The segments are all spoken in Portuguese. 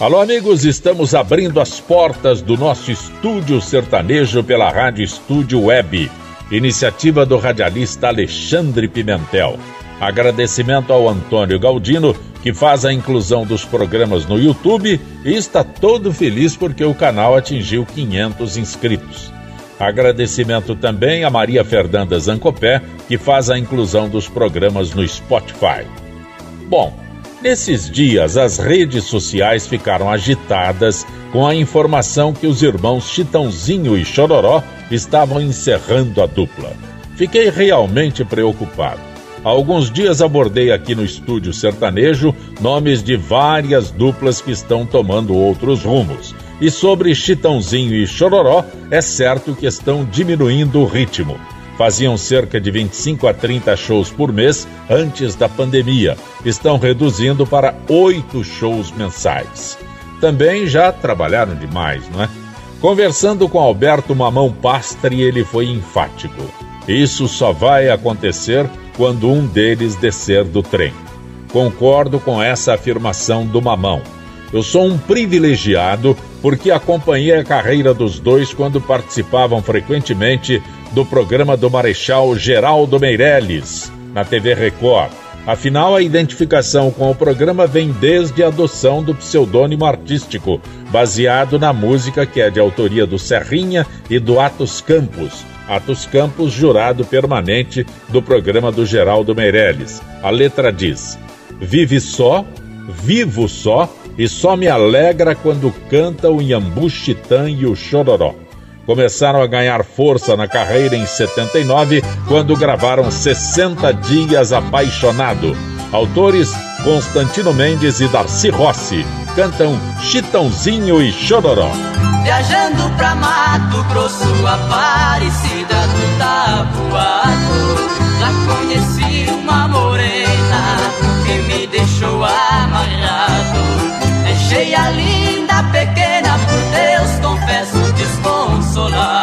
Alô, amigos, estamos abrindo as portas do nosso estúdio sertanejo pela Rádio Estúdio Web, iniciativa do radialista Alexandre Pimentel. Agradecimento ao Antônio Galdino, que faz a inclusão dos programas no YouTube e está todo feliz porque o canal atingiu 500 inscritos. Agradecimento também a Maria Fernanda Zancopé, que faz a inclusão dos programas no Spotify. Bom, Nesses dias, as redes sociais ficaram agitadas com a informação que os irmãos Chitãozinho e Chororó estavam encerrando a dupla. Fiquei realmente preocupado. Há alguns dias abordei aqui no estúdio sertanejo nomes de várias duplas que estão tomando outros rumos. E sobre Chitãozinho e Chororó, é certo que estão diminuindo o ritmo faziam cerca de 25 a 30 shows por mês antes da pandemia. Estão reduzindo para oito shows mensais. Também já trabalharam demais, não é? Conversando com Alberto Mamão Pastre, ele foi enfático. Isso só vai acontecer quando um deles descer do trem. Concordo com essa afirmação do Mamão. Eu sou um privilegiado porque acompanhei a carreira dos dois quando participavam frequentemente do programa do Marechal Geraldo Meirelles, na TV Record. Afinal, a identificação com o programa vem desde a adoção do pseudônimo artístico, baseado na música que é de autoria do Serrinha e do Atos Campos. Atos Campos, jurado permanente do programa do Geraldo Meirelles. A letra diz: Vive só, vivo só, e só me alegra quando canta o Inhambu Chitã e o Chororó começaram a ganhar força na carreira em 79, quando gravaram 60 Dias Apaixonado. Autores Constantino Mendes e Darcy Rossi cantam Chitãozinho e Chororó. Viajando pra Mato Grosso, Aparecida do Tabuado, lá conheci uma morena que me deixou amarrado. Deixei a linda pequena, por Deus confesso 走了。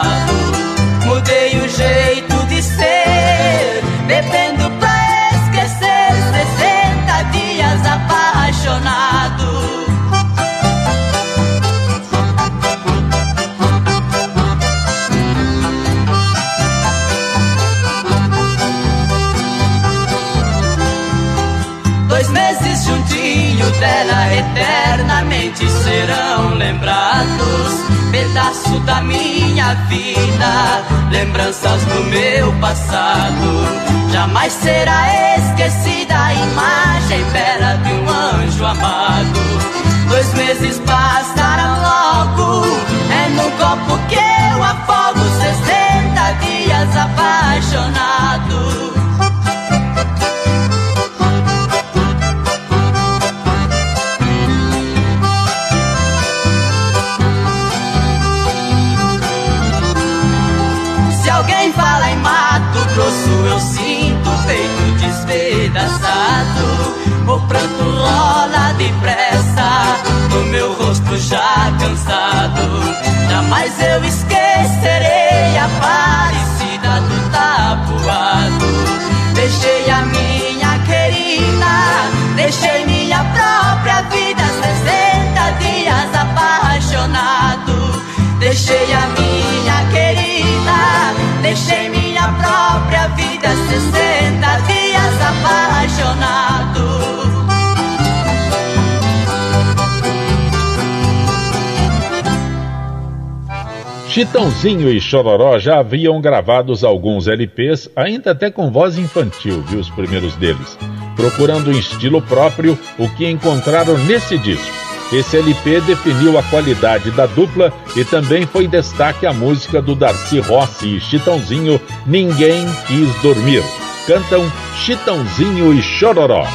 Chitãozinho e Chororó já haviam gravados alguns LPs, ainda até com voz infantil, viu os primeiros deles. procurando um estilo próprio, o que encontraram nesse disco. Esse LP definiu a qualidade da dupla e também foi destaque a música do Darcy Rossi e Chitãozinho, Ninguém Quis Dormir. Cantam Chitãozinho e Chororó.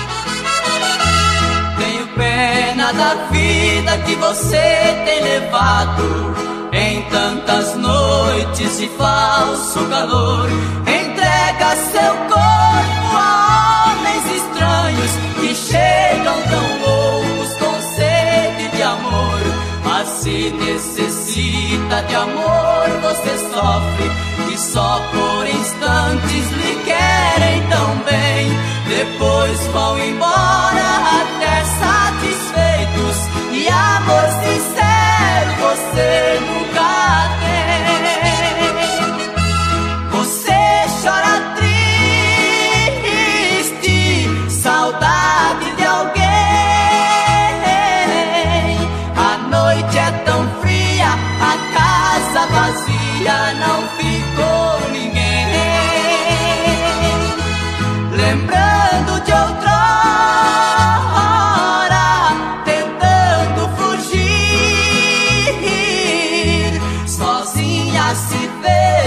Tenho pena da vida que você tem levado em tantas noites de falso calor. Entrega seu corpo a homens estranhos que chegam tão se necessita de amor, você sofre e só por instantes lhe querem tão bem. Depois vão embora até satisfeitos e amor sincero você nunca se vê,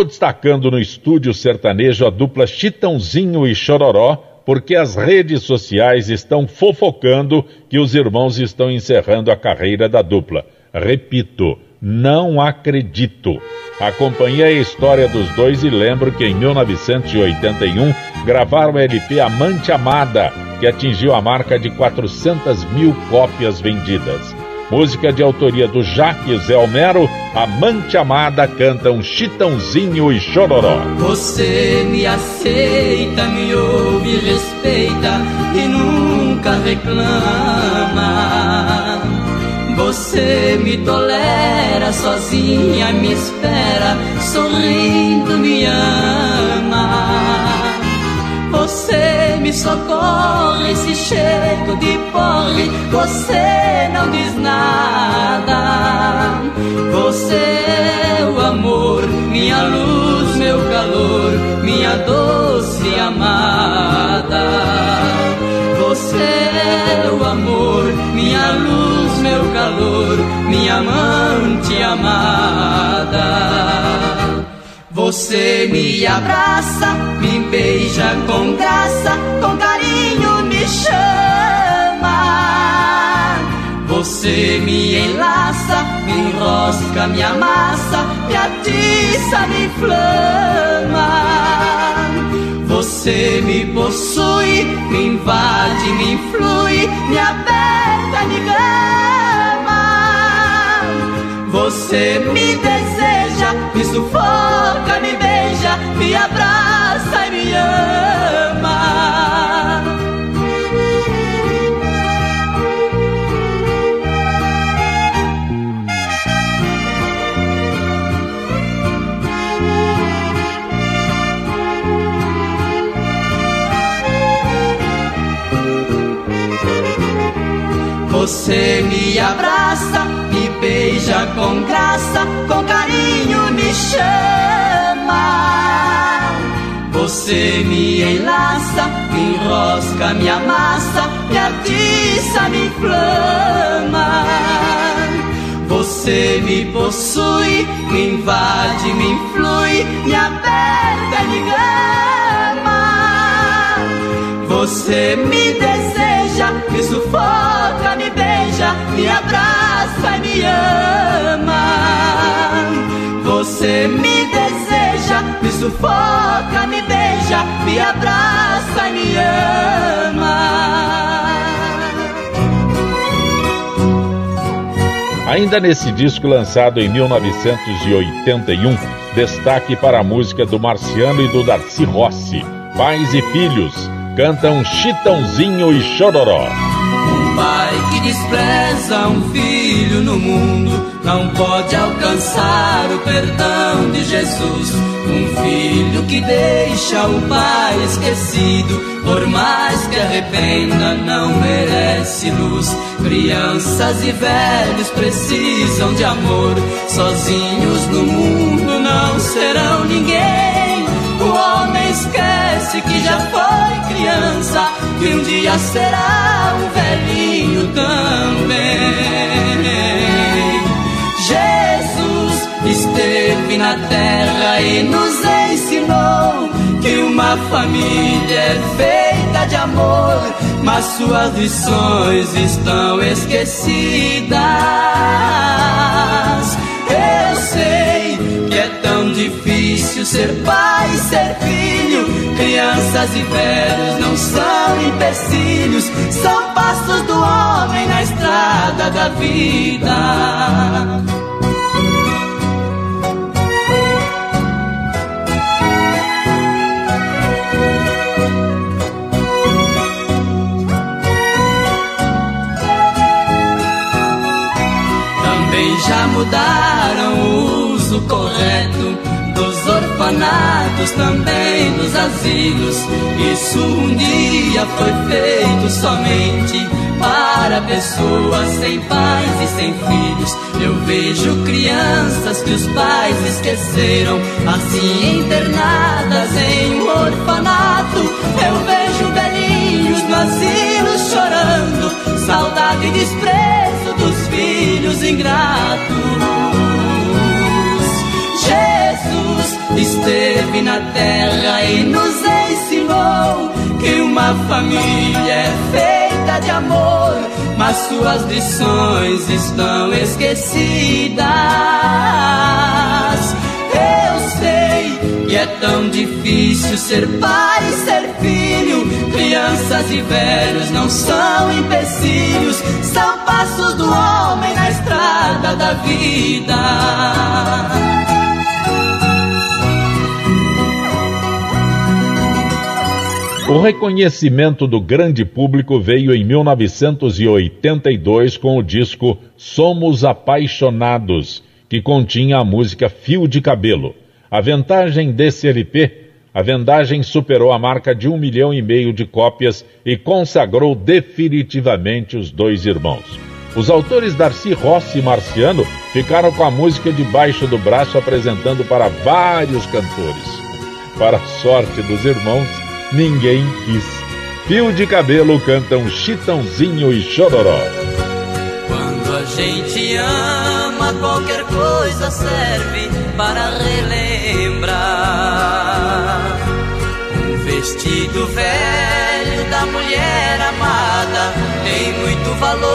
Estou destacando no estúdio sertanejo a dupla Chitãozinho e Chororó, porque as redes sociais estão fofocando que os irmãos estão encerrando a carreira da dupla. Repito, não acredito. Acompanhei a história dos dois e lembro que em 1981 gravaram o LP Amante Amada, que atingiu a marca de 400 mil cópias vendidas. Música de autoria do Jaques Elmero, Amante Amada cantam Chitãozinho e Chororó. Você me aceita, me ouve, respeita e nunca reclama. Você me tolera sozinha, me espera, sorrindo me ama. Você me socorre se chego de porre, você não diz nada. Você é o amor, minha luz, meu calor, minha doce amada. Você é o amor, minha luz, meu calor, minha amante amada. Você me abraça, beija com graça, com carinho me chama. Você me enlaça, me enrosca, me amassa, me atiça, me inflama. Você me possui, me invade, me influi, me aperta, me gama. Você me deseja, me sufoca, me beija, me abraça ama. Você me abraça, me beija com graça, com carinho me chama. Você me enlaça, me enrosca, me amassa, me atiça, me inflama. Você me possui, me invade, me influi, me aperta, me gama. Você me deseja, me sufoca, me beija, me abraça me ama. Você me deseja, me sufoca, me beija, me abraça e me ama. Ainda nesse disco lançado em 1981, destaque para a música do Marciano e do Darcy Rossi, Pais e Filhos, cantam Chitãozinho e Chororó. Pai que despreza um filho no mundo não pode alcançar o perdão de Jesus. Um filho que deixa o pai esquecido, por mais que arrependa, não merece luz. Crianças e velhos precisam de amor, sozinhos no mundo não serão ninguém. O homem esquece que já foi criança, que um dia será um velhinho também. Jesus esteve na terra e nos ensinou que uma família é feita de amor, mas suas lições estão esquecidas. Eu sei tão difícil ser pai, ser filho. Crianças e velhos não são empecilhos, são passos do homem na estrada da vida. já mudaram correto dos orfanatos, também dos asilos. Isso um dia foi feito somente para pessoas sem pais e sem filhos. Eu vejo crianças que os pais esqueceram, assim internadas em um orfanato. Eu vejo velhinhos no asilo chorando, saudade e desprezo dos filhos ingratos. Esteve na terra e nos ensinou que uma família é feita de amor, mas suas lições estão esquecidas. Eu sei que é tão difícil ser pai e ser filho. Crianças e velhos não são empecilhos, são passos do homem na estrada da vida. O reconhecimento do grande público veio em 1982 com o disco Somos Apaixonados, que continha a música Fio de Cabelo. A vantagem desse LP, a vendagem superou a marca de um milhão e meio de cópias e consagrou definitivamente os dois irmãos. Os autores Darcy Rossi e Marciano ficaram com a música debaixo do braço apresentando para vários cantores. Para a sorte dos irmãos, ninguém quis. Fio de cabelo cantam Chitãozinho e Chororó. Quando a gente ama, qualquer coisa serve para relembrar. Um vestido velho da mulher amada tem muito valor.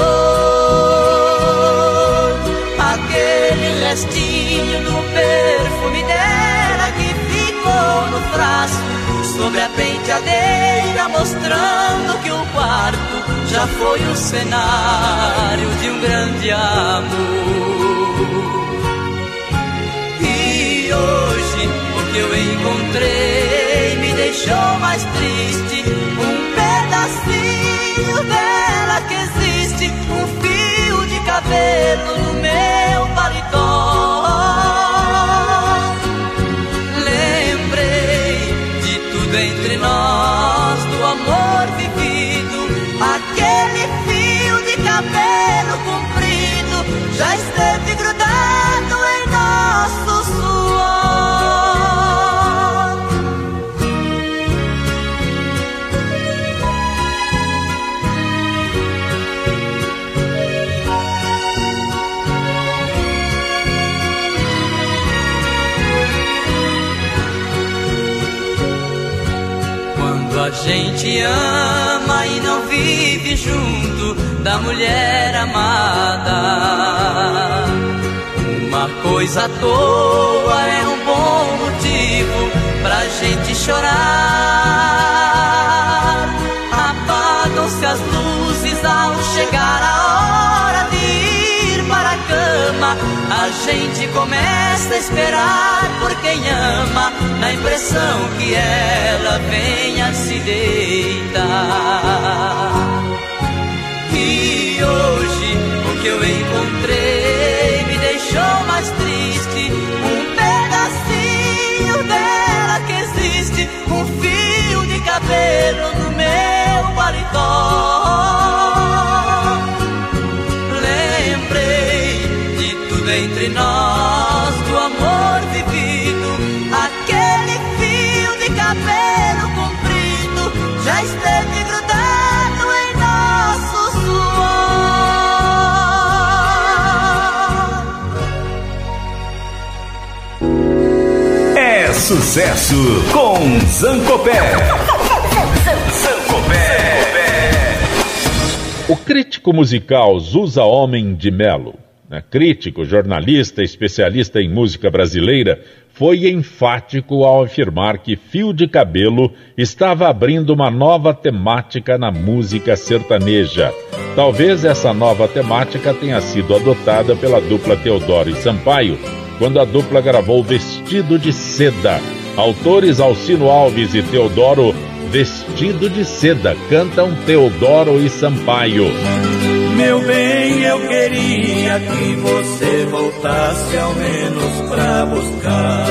Aquele restinho do perfume dela que ficou no frasco sobre a penteadeira, mostrando que o quarto já foi o cenário de um grande amor. E hoje o que eu encontrei me deixou mais triste. Um pedacinho dela que existe, um fio de cabelo no meu nós do amor vivido. Aquele fio de cabelo comprido já esteve grudado. Gente ama e não vive junto da mulher amada. Uma coisa à toa é um bom motivo pra gente chorar. Apagam-se as luzes ao chegar A gente começa a esperar por quem ama, na impressão que ela venha se deitar. E hoje o que eu encontrei me deixou mais triste. Um pedacinho dela que existe, um fio de cabelo no meu paletó. Entre nós, do amor vivido, aquele fio de cabelo comprido já esteve grudado em nosso suor. É sucesso com Zancopé. Zancopé. O crítico musical Zusa Homem de Melo, né, crítico, jornalista, especialista em música brasileira, foi enfático ao afirmar que Fio de Cabelo estava abrindo uma nova temática na música sertaneja. Talvez essa nova temática tenha sido adotada pela dupla Teodoro e Sampaio, quando a dupla gravou Vestido de Seda. Autores Alcino Alves e Teodoro, Vestido de Seda, cantam Teodoro e Sampaio. Meu bem, eu queria que você voltasse ao menos pra buscar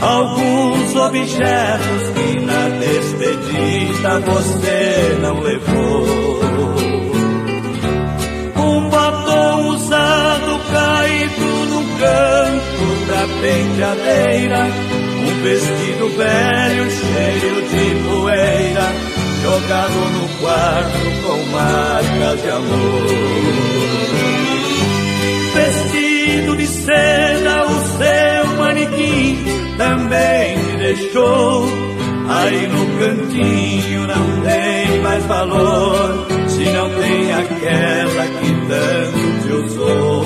alguns objetos que na despedida você não levou. Um batom usado caído no canto da penteadeira, um vestido velho cheio de poeira jogado no quarto com marcas de amor. Vestido de seda, o seu manequim também me deixou. Aí no cantinho não tem mais valor, se não tem aquela que tanto te usou.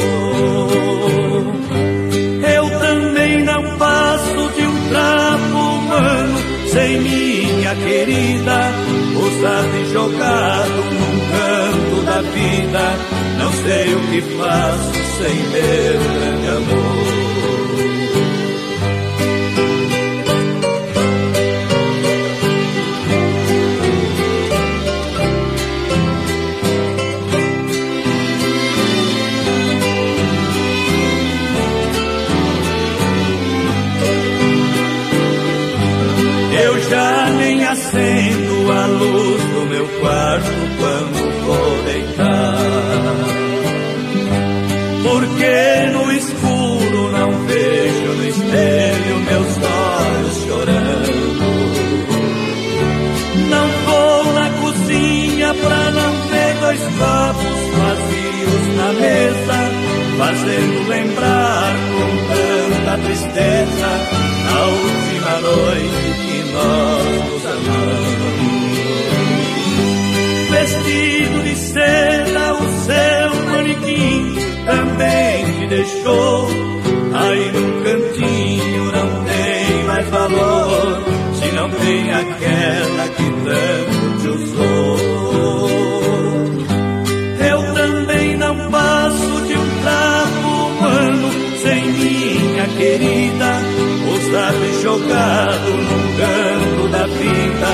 Eu também não passo de um trapo humano sem minha querida, usado e jogado num canto da vida. Não sei o que faço sem meu grande amor. Quando vou deitar. Porque no escuro não vejo no espelho meus olhos chorando. Não vou na cozinha pra não ver dois copos vazios na mesa, fazendo lembrar com tanta tristeza a última noite que nós nos amamos. Vestido de seda, o seu manequim também me deixou. Aí num cantinho não tem mais valor, se não tem aquela que tanto te usou. Eu também não passo de um trapo humano sem minha querida, usado e jogado num canto da vida.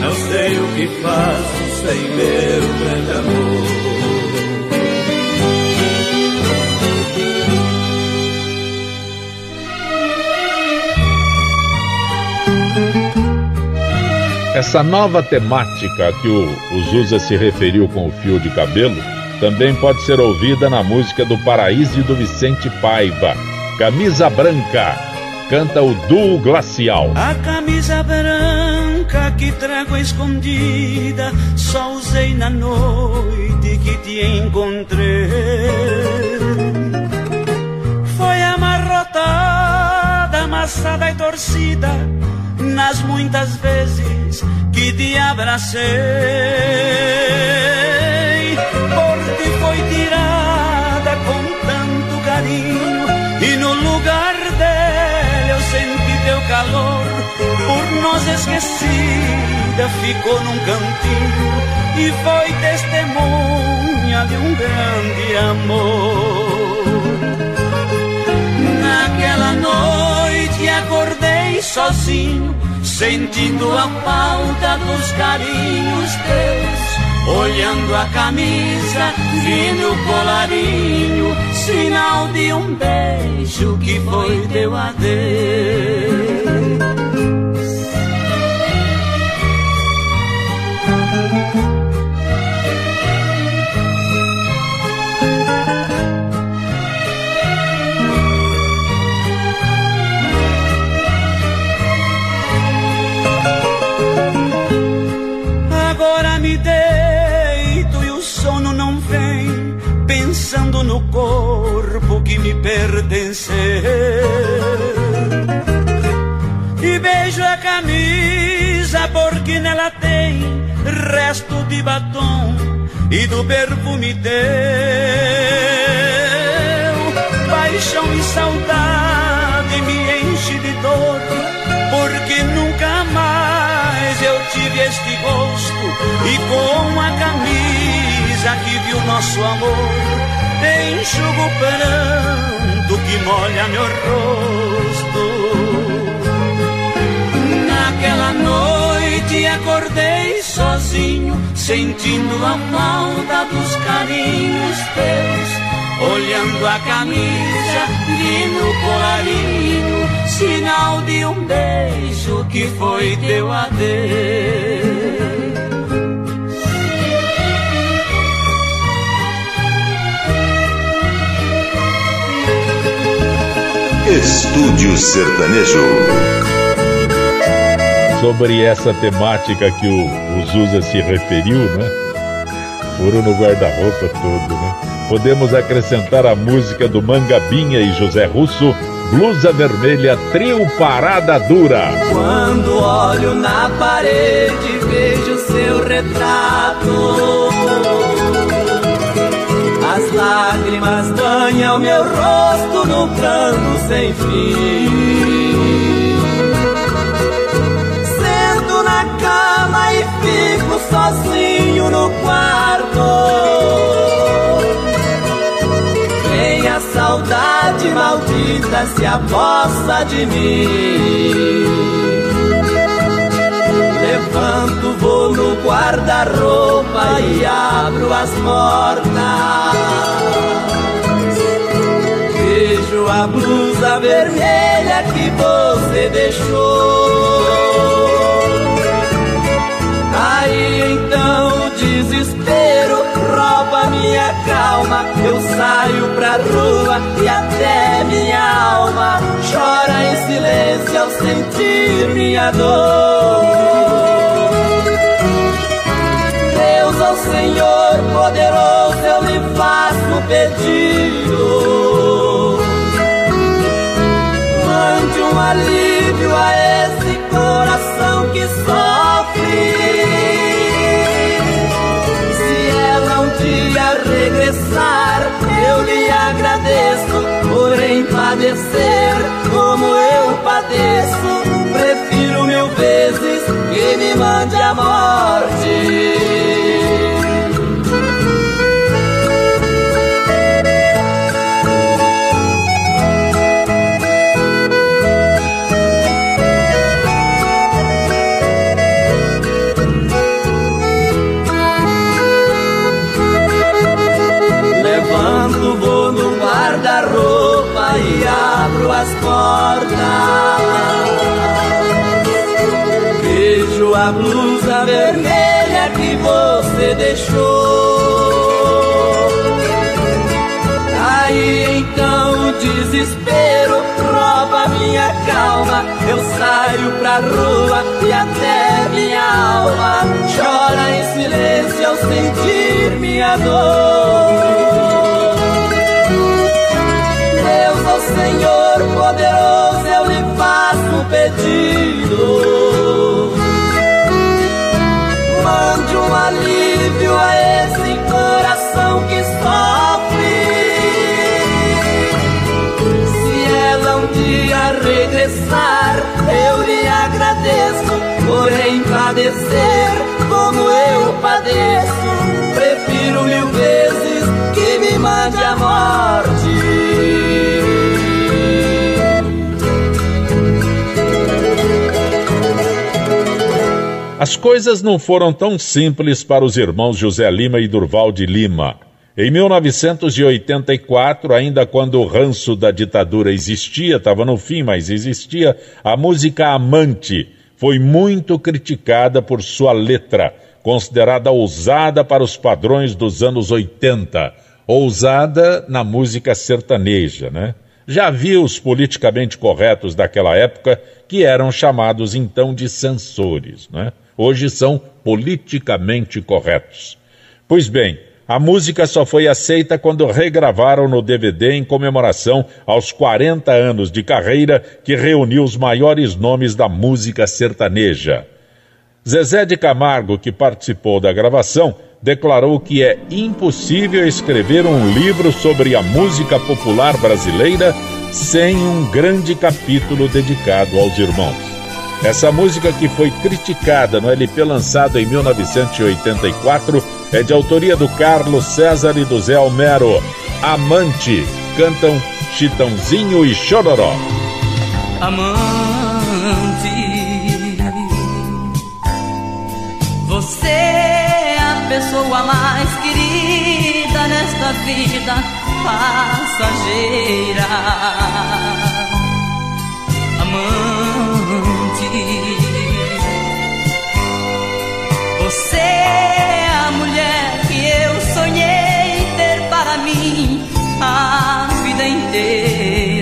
Não sei o que faço sem meu grande amor. Essa nova temática que o, o Zusa se referiu com o fio de cabelo também pode ser ouvida na música do Paraíso do Vicente Paiva, Camisa Branca. Canta o duo glacial. A camisa branca que trago escondida, só usei na noite que te encontrei. Foi amarrotada, amassada e torcida, nas muitas vezes que te abracei. Por ti foi tirada com tanto carinho, calor. Por nós esquecida, ficou num cantinho e foi testemunha de um grande amor. Naquela noite acordei sozinho sentindo a falta dos carinhos teus, olhando a camisa, vindo o colarinho, sinal de um beijo que foi teu adeus. Pertenceu. E beijo a camisa porque nela tem resto de batom e do perfume teu. Paixão e saudade me enche de dor porque nunca mais eu tive este gosto e com a camisa que viu nosso amor enxugo o pranto que molha meu rosto. Naquela noite acordei sozinho, sentindo a falta dos carinhos teus. Olhando a camisa e no colarinho, sinal de um beijo que foi teu adeus. Estúdio Sertanejo. Sobre essa temática que o, o Zuza se referiu, né? Furo no guarda-roupa todo, né? Podemos acrescentar a música do Mangabinha e José Russo, Blusa Vermelha, Trio Parada Dura. Quando olho na parede, vejo seu retrato lágrimas banham meu rosto no pranto sem fim. Sento na cama e fico sozinho no quarto. Vem a saudade maldita se aposta de mim. Levanto, vou no guarda-roupa e abro as portas. Vejo a blusa vermelha que você deixou. Aí então o desespero rouba minha calma. Eu saio pra rua e até minha alma chora em silêncio ao sentir minha dor. Senhor poderoso eu lhe faço pedido. Mande um alívio a esse coração que sofre. Se ela um dia regressar, eu lhe agradeço por padecer como eu padeço. Prefiro mil vezes que me mande a morte. porta. Vejo a blusa vermelha que você deixou. Aí então o desespero prova minha calma. Eu saio pra rua e até minha alma chora em silêncio ao sentir minha dor. Deus, o oh Senhor poderoso, eu lhe faço pedido. Mande um alívio a esse coração que sofre. Se ela um dia regressar, eu lhe agradeço porém padecer como eu padeço. Prefiro mil vezes que me mande a morte. As coisas não foram tão simples para os irmãos José Lima e Durval de Lima. Em 1984, ainda quando o ranço da ditadura existia, estava no fim, mas existia, a música Amante foi muito criticada por sua letra, considerada ousada para os padrões dos anos 80, ousada na música sertaneja, né? Já havia os politicamente corretos daquela época, que eram chamados então de censores, né? Hoje são politicamente corretos. Pois bem, a música só foi aceita quando regravaram no DVD em comemoração aos 40 anos de carreira que reuniu os maiores nomes da música sertaneja. Zezé de Camargo, que participou da gravação, declarou que é impossível escrever um livro sobre a música popular brasileira sem um grande capítulo dedicado aos irmãos. Essa música que foi criticada no LP lançado em 1984 é de autoria do Carlos César e do Zé Almero. Amante, cantam Chitãozinho e Chororó. Amante, você é a pessoa mais querida nesta vida passageira. Amante você é a mulher que eu sonhei ter para mim a vida inteira.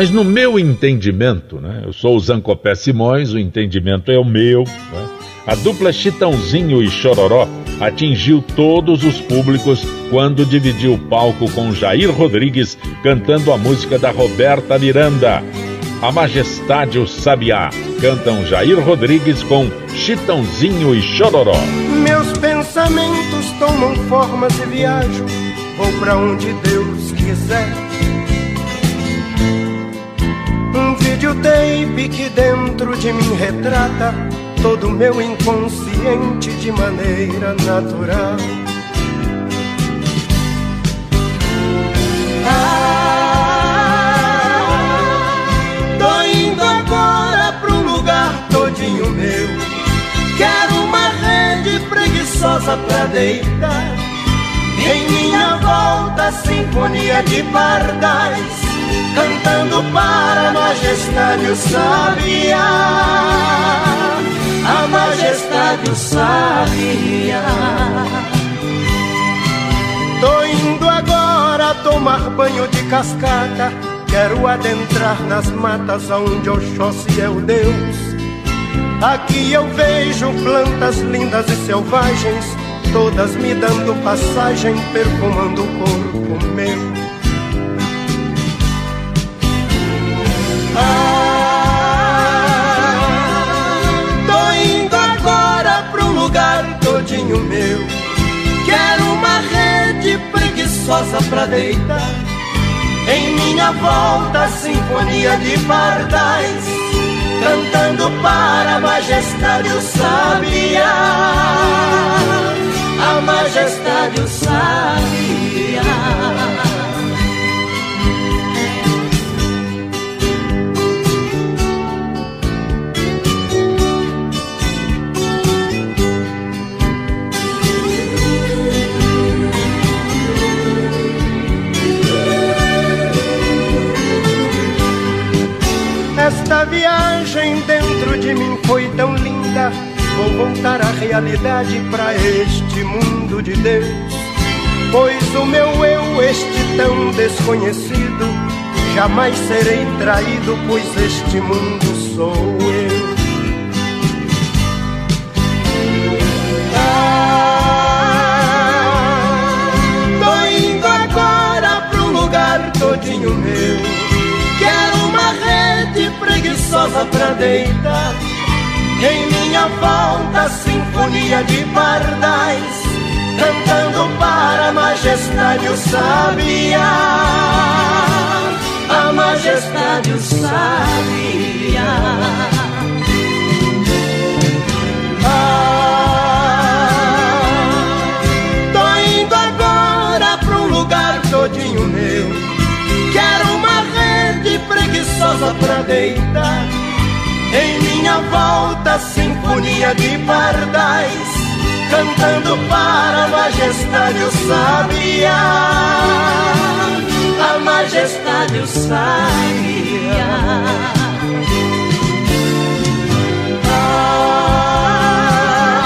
Mas no meu entendimento, né? Eu sou o Zancopé Simões, o entendimento é o meu, né? A dupla Chitãozinho e Chororó atingiu todos os públicos quando dividiu o palco com Jair Rodrigues cantando a música da Roberta Miranda. A Majestade o Sabiá cantam Jair Rodrigues com Chitãozinho e Chororó. Meus pensamentos tomam formas e viajo, vou para onde Deus quiser. Um videotape que dentro de mim retrata todo o meu inconsciente de maneira natural. Ah, tô indo agora pro lugar todinho meu. Quero uma rede preguiçosa pra deitar. Em minha volta, sinfonia de pardais cantando para a majestade o sabiá a majestade o sabia. Tô indo agora tomar banho de cascata. Quero adentrar nas matas onde Oxóssi é o Deus. Aqui eu vejo plantas lindas e selvagens, todas me dando passagem, perfumando o corpo meu. Ah, todinho meu. Quero uma rede preguiçosa pra deitar. Em minha volta, sinfonia de pardais, cantando para a majestade o sabiá. A majestade o sabiá. Esta viagem dentro de mim foi tão linda. Vou voltar à realidade para este mundo de Deus. Pois o meu eu, este tão desconhecido, jamais serei traído, pois este mundo sou eu. Ah, tô indo agora pro lugar todinho meu rede preguiçosa pra deitar. Em minha volta, sinfonia de pardais, cantando para a majestade o sabiá. A majestade o sabiá. Ah, tô indo agora pra um lugar todinho meu preguiçosa pra deitar. Em minha volta, sinfonia de pardais, cantando para a majestade o sabiá. A majestade o sabiá. Ah,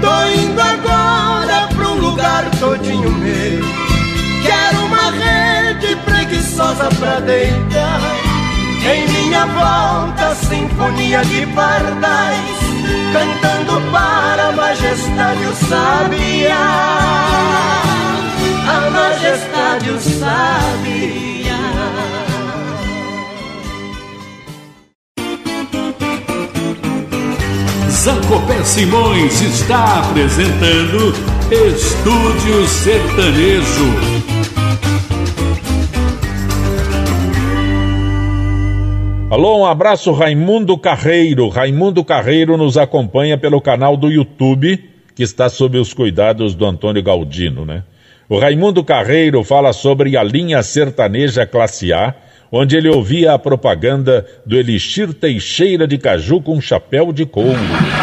tô indo agora pra um lugar todinho meu preguiçosa pra deitar. Em minha volta, sinfonia de pardais, cantando para a majestade o sabiá. A majestade o sabiá. Zancopé Simões está apresentando Estúdio Sertanejo. Alô, um abraço Raimundo Carreiro. Raimundo Carreiro nos acompanha pelo canal do YouTube, que está sob os cuidados do Antônio Galdino, né? O Raimundo Carreiro fala sobre a linha sertaneja classe A, onde ele ouvia a propaganda do Elixir Teixeira de Caju com chapéu de couro.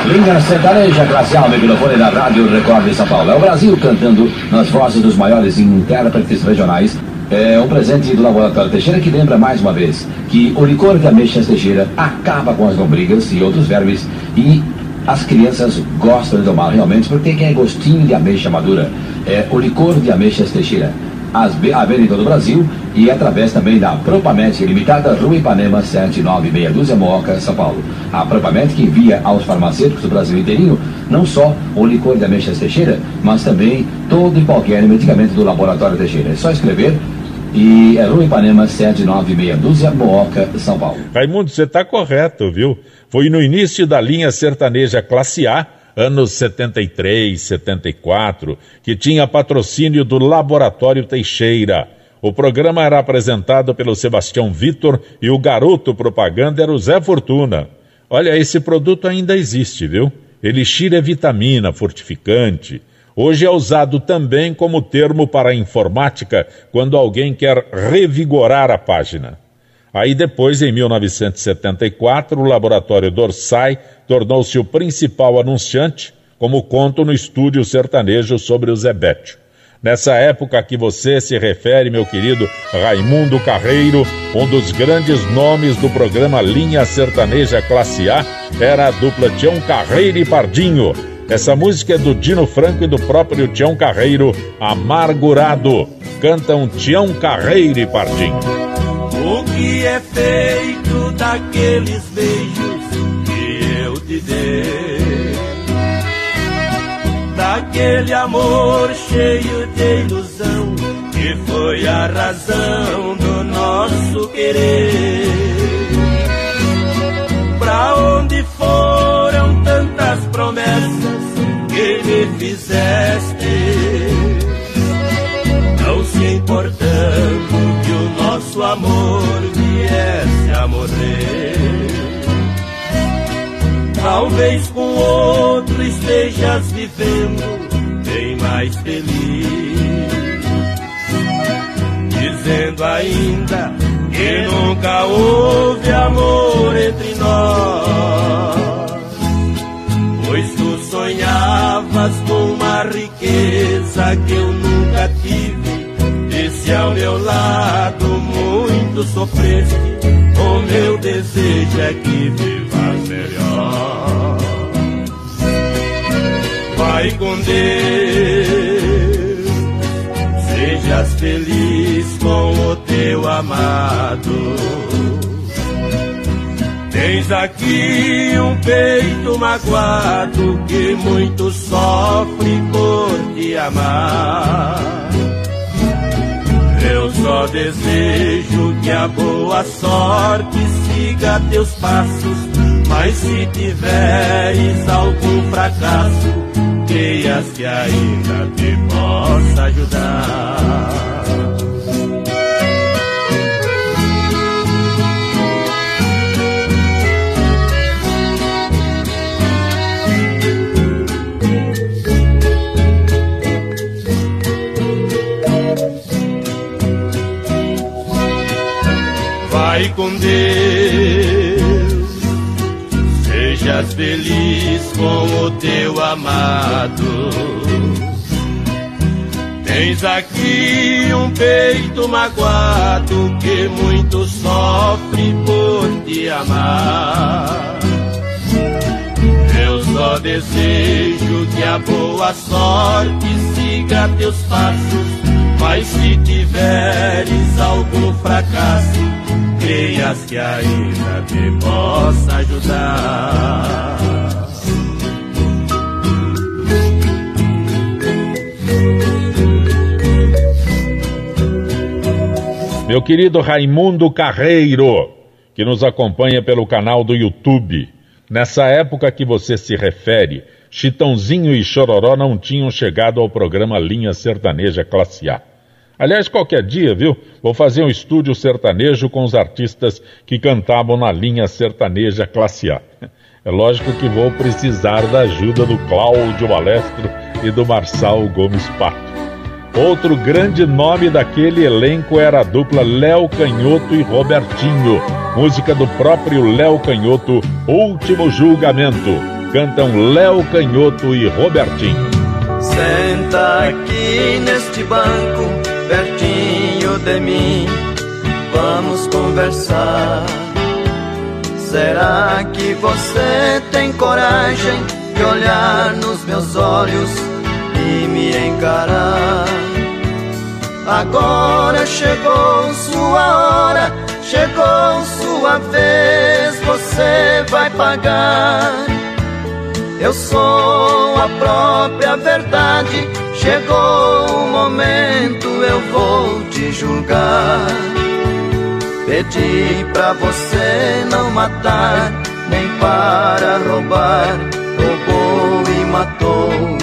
Linha sertaneja classe A, microfone da Rádio Record de São Paulo. É o Brasil cantando nas vozes dos maiores intérpretes regionais é um presente do Laboratório Teixeira que lembra mais uma vez que o licor de ameixas Teixeira acaba com as lombrigas e outros vermes e as crianças gostam de tomar realmente porque tem gostinho de ameixa madura. É o licor de ameixas Teixeira. as Avenida do Brasil e através também da Propamet Limitada, Rua Ipanema 7962 Moca, São Paulo. A Propamet que envia aos farmacêuticos do Brasil inteirinho não só o licor de ameixas Teixeira, mas também todo e qualquer medicamento do Laboratório Teixeira. É só escrever e é Rua Ipanema 7962 Moca, São Paulo. Raimundo, você está correto, viu? Foi no início da linha sertaneja classe A anos 73, 74, que tinha patrocínio do Laboratório Teixeira. O programa era apresentado pelo Sebastião Vitor e o garoto propaganda era o Zé Fortuna. Olha, esse produto ainda existe, viu? Elixir é vitamina, fortificante. Hoje é usado também como termo para a informática quando alguém quer revigorar a página. Aí depois, em 1974, o laboratório Dorsai tornou-se o principal anunciante, como conto no estúdio sertanejo sobre o Zebete. Nessa época a que você se refere, meu querido Raimundo Carreiro, um dos grandes nomes do programa Linha Sertaneja Classe A era a dupla Tião Carreiro e Pardinho. Essa música é do Dino Franco e do próprio Tião Carreiro, Amargurado. Cantam Tião Carreiro e Pardinho. O que é feito daqueles beijos que eu te dei? daquele amor cheio de ilusão que foi a razão do nosso querer. Pra onde tantas promessas que me fizeste? Não se importando que o nosso amor viesse a morrer. Talvez com outro estejas vivendo bem mais feliz. Dizendo ainda que nunca houve amor entre nós. Sonhavas com uma riqueza que eu nunca tive. E se ao meu lado muito sofreste, o meu desejo é que vivas melhor vai com Deus. Sejas feliz com o teu amado. Tens aqui um peito magoado que muito sofre por te amar. Eu só desejo que a boa sorte siga teus passos, mas se tiveres algum fracasso, creias que ainda te possa ajudar. Feliz com o teu amado. Tens aqui um peito magoado que muito sofre por te amar. Eu só desejo que a boa sorte siga teus passos, mas se tiveres algum fracasso, creias que ainda te possa ajudar. Meu querido Raimundo Carreiro, que nos acompanha pelo canal do YouTube. Nessa época que você se refere, Chitãozinho e Chororó não tinham chegado ao programa Linha Sertaneja Classe A. Aliás, qualquer dia, viu? Vou fazer um estúdio sertanejo com os artistas que cantavam na linha sertaneja classe A. É lógico que vou precisar da ajuda do Cláudio Balestro e do Marçal Gomes Pato. Outro grande nome daquele elenco era a dupla Léo Canhoto e Robertinho, música do próprio Léo Canhoto, Último Julgamento. Cantam Léo Canhoto e Robertinho. Senta aqui neste banco de mim, vamos conversar. Será que você tem coragem de olhar nos meus olhos e me encarar? Agora chegou sua hora, chegou sua vez, você vai pagar. Eu sou a própria verdade, chegou o momento, eu vou te julgar. Pedi pra você não matar, nem para roubar, roubou e matou.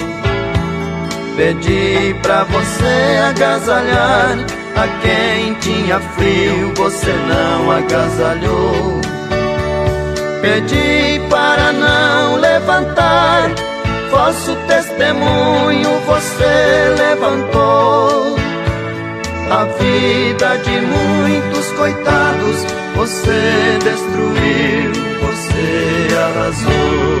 Pedi pra você agasalhar a quem tinha frio, você não agasalhou. Pedi para não levantar, vosso testemunho você levantou. A vida de muitos coitados você destruiu, você arrasou.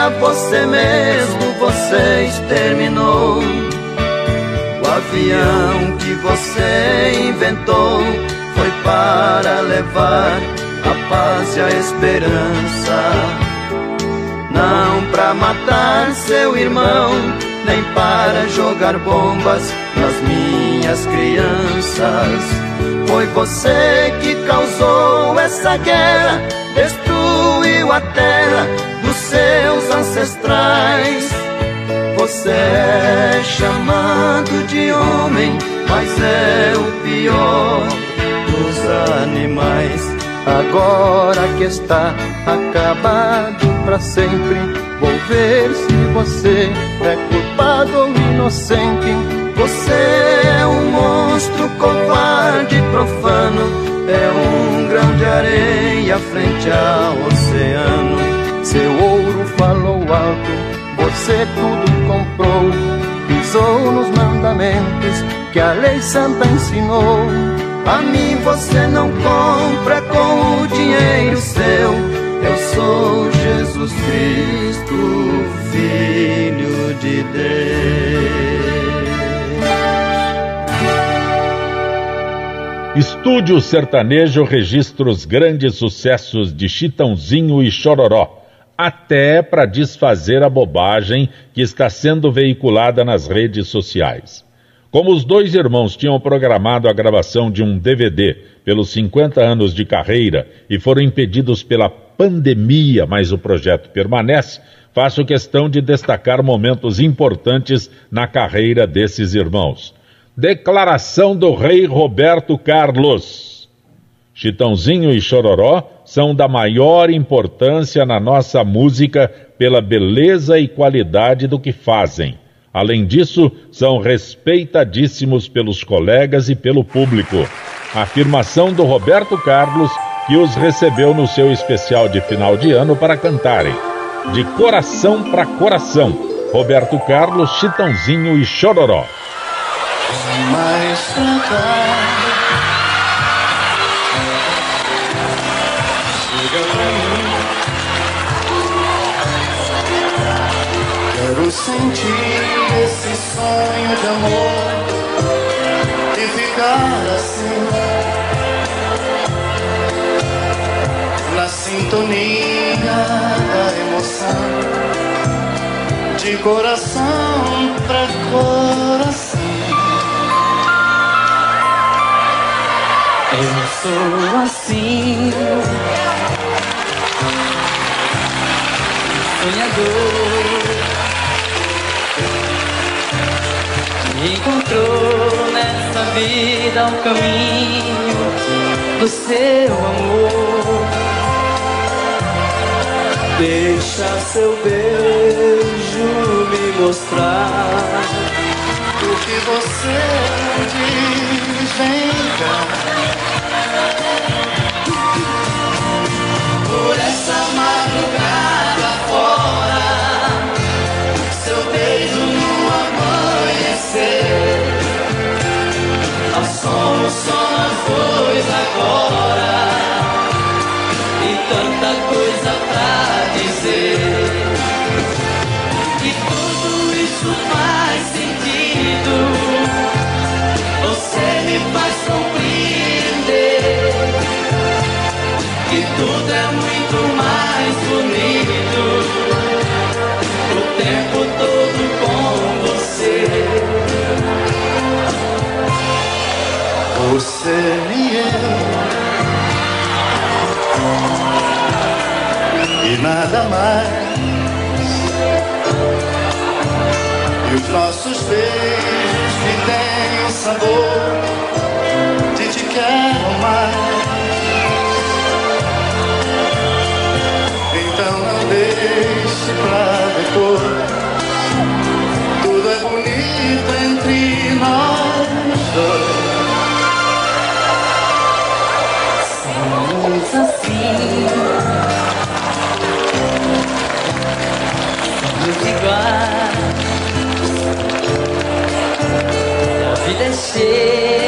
a você mesmo você exterminou. O avião que você inventou foi para levar a paz e a esperança. Não para matar seu irmão, nem para jogar bombas nas minhas crianças. Foi você que causou essa guerra, destruiu a terra seus ancestrais. Você é chamado de homem, mas é o pior dos animais. Agora que está acabado para sempre, vou ver se você é culpado ou inocente. Você é um monstro covarde e profano, é um grão de areia frente ao oceano. Seu falou alto, você tudo comprou, pisou nos mandamentos que a lei santa ensinou. A mim você não compra com o dinheiro seu. Eu sou Jesus Cristo, Filho de Deus. Estúdio Sertanejo registra os grandes sucessos de Chitãozinho e Chororó, até para desfazer a bobagem que está sendo veiculada nas redes sociais. Como os dois irmãos tinham programado a gravação de um DVD pelos 50 anos de carreira e foram impedidos pela pandemia, mas o projeto permanece, faço questão de destacar momentos importantes na carreira desses irmãos. Declaração do rei Roberto Carlos. Chitãozinho e Chororó são da maior importância na nossa música pela beleza e qualidade do que fazem. Além disso, são respeitadíssimos pelos colegas e pelo público. afirmação do Roberto Carlos, que os recebeu no seu especial de final de ano para cantarem. De coração para coração, Roberto Carlos, Chitãozinho e Chororó mais Quero sentir esse sonho de amor e ficar assim. Na sintonia da emoção, de coração pra coração. Eu sou assim, sonhador. Encontrou nessa vida um caminho do seu amor. Deixa seu beijo me mostrar o que você diz. Vem cá. Somos só nós dois agora. E tanta coisa pra dizer. E tudo isso faz sentido. Você me faz Você e eu. E nada mais. E os nossos beijos que têm o sabor de te quero mais. Então não deixe pra depois. Tudo é bonito vida é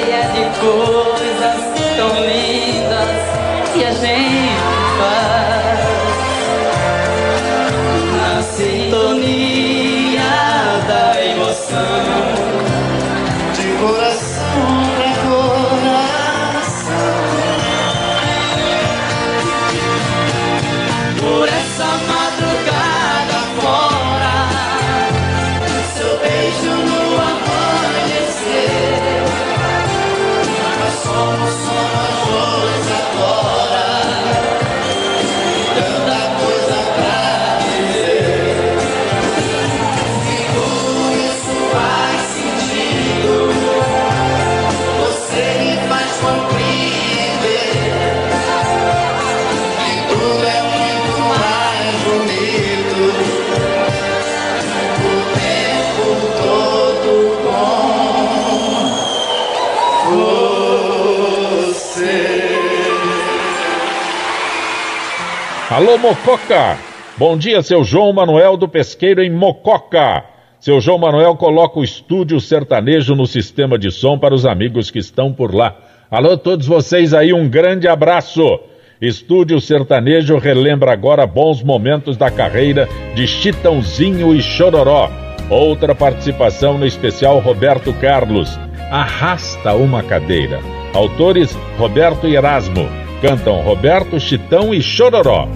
Alô, Mococa! Bom dia, seu João Manuel do Pesqueiro em Mococa. Seu João Manuel coloca o estúdio sertanejo no sistema de som para os amigos que estão por lá. Alô, todos vocês aí, um grande abraço. Estúdio Sertanejo relembra agora bons momentos da carreira de Chitãozinho e Chororó. Outra participação no especial Roberto Carlos. Arrasta uma cadeira. Autores Roberto e Erasmo. Cantam Roberto, Chitão e Chororó.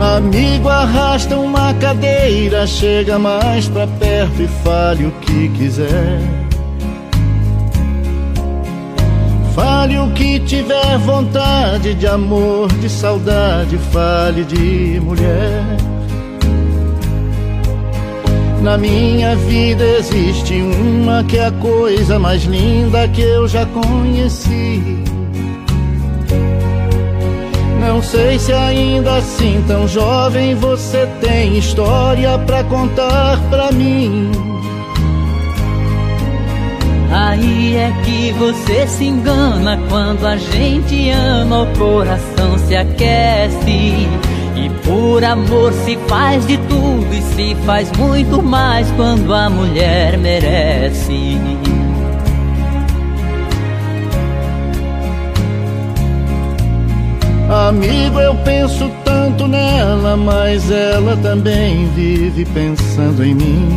Amigo, arrasta uma cadeira, chega mais pra perto e fale o que quiser. Fale o que tiver vontade de amor, de saudade, fale de mulher. Na minha vida existe uma que é a coisa mais linda que eu já conheci. Não sei se ainda assim tão jovem você tem história pra contar pra mim. Aí é que você se engana quando a gente ama, o coração se aquece. E por amor se faz de tudo e se faz muito mais quando a mulher merece. Amigo, eu penso tanto nela, mas ela também vive pensando em mim.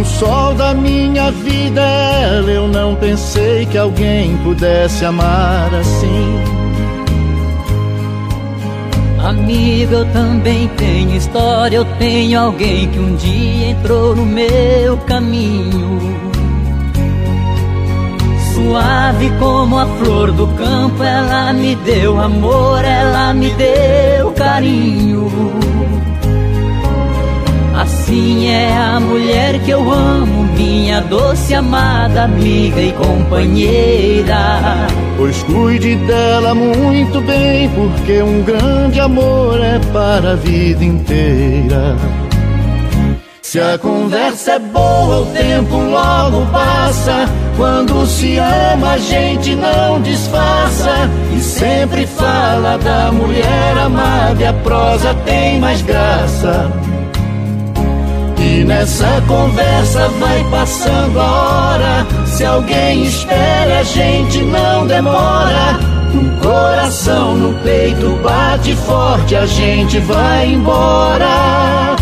O sol da minha vida é ela, eu não pensei que alguém pudesse amar assim. Amigo, eu também tenho história, eu tenho alguém que um dia entrou no meu caminho. Suave como a flor do campo, ela me deu amor, ela me deu carinho. Assim é a mulher que eu amo, minha doce amada amiga e companheira. Pois cuide dela muito bem, porque um grande amor é para a vida inteira. Se a conversa é boa, o tempo logo passa. Quando se ama, a gente não disfarça. E sempre fala da mulher amada, e a prosa tem mais graça. E nessa conversa vai passando a hora. Se alguém espera, a gente não demora. No coração, no peito, bate forte, a gente vai embora.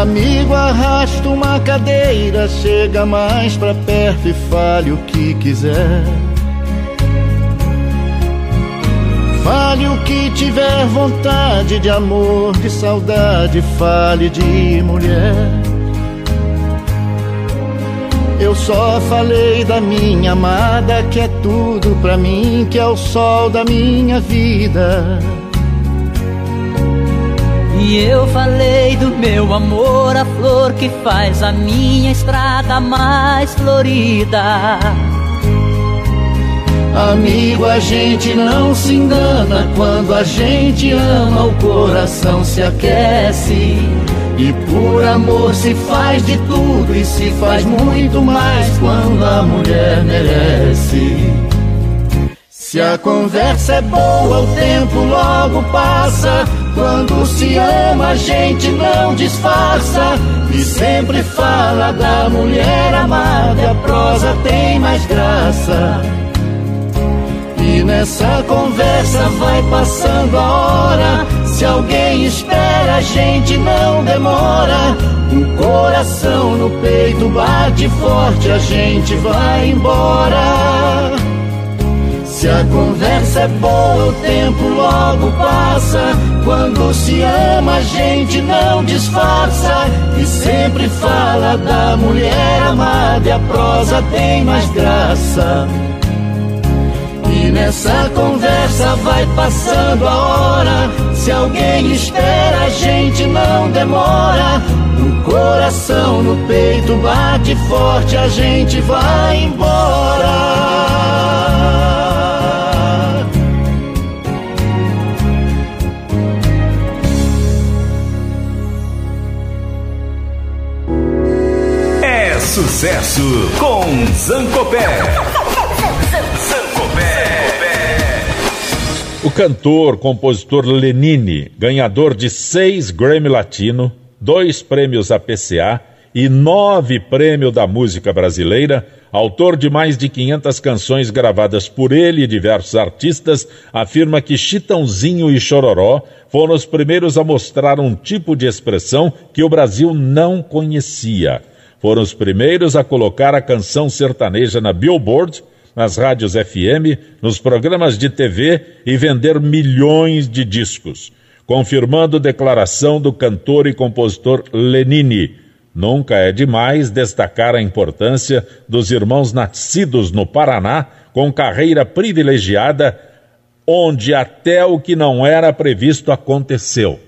Amigo, arrasta uma cadeira, chega mais pra perto e fale o que quiser. Fale o que tiver vontade de amor, de saudade, fale de mulher. Eu só falei da minha amada, que é tudo pra mim, que é o sol da minha vida. E eu falei do meu amor, a flor que faz a minha estrada mais florida. Amigo, a gente não se engana quando a gente ama, o coração se aquece. E por amor se faz de tudo e se faz muito mais quando a mulher merece. Se a conversa é boa, o tempo logo passa. Quando se ama, a gente não disfarça. E sempre fala da mulher amada, a prosa tem mais graça. E nessa conversa vai passando a hora. Se alguém espera, a gente não demora. No coração, no peito bate forte, a gente vai embora. Se a conversa é boa, o tempo logo passa. Quando se ama, a gente não disfarça. E sempre fala da mulher amada, e a prosa tem mais graça. E nessa conversa vai passando a hora. Se alguém espera, a gente não demora. No coração, no peito bate forte, a gente vai embora. Sucesso com Zancopé. Zancopé. O cantor, compositor Lenine, ganhador de seis Grammy Latino, dois prêmios APCA e nove prêmios da música brasileira, autor de mais de 500 canções gravadas por ele e diversos artistas, afirma que Chitãozinho e Chororó foram os primeiros a mostrar um tipo de expressão que o Brasil não conhecia foram os primeiros a colocar a canção sertaneja na Billboard, nas rádios FM, nos programas de TV e vender milhões de discos, confirmando declaração do cantor e compositor Lenine. Nunca é demais destacar a importância dos irmãos nascidos no Paraná com carreira privilegiada, onde até o que não era previsto aconteceu.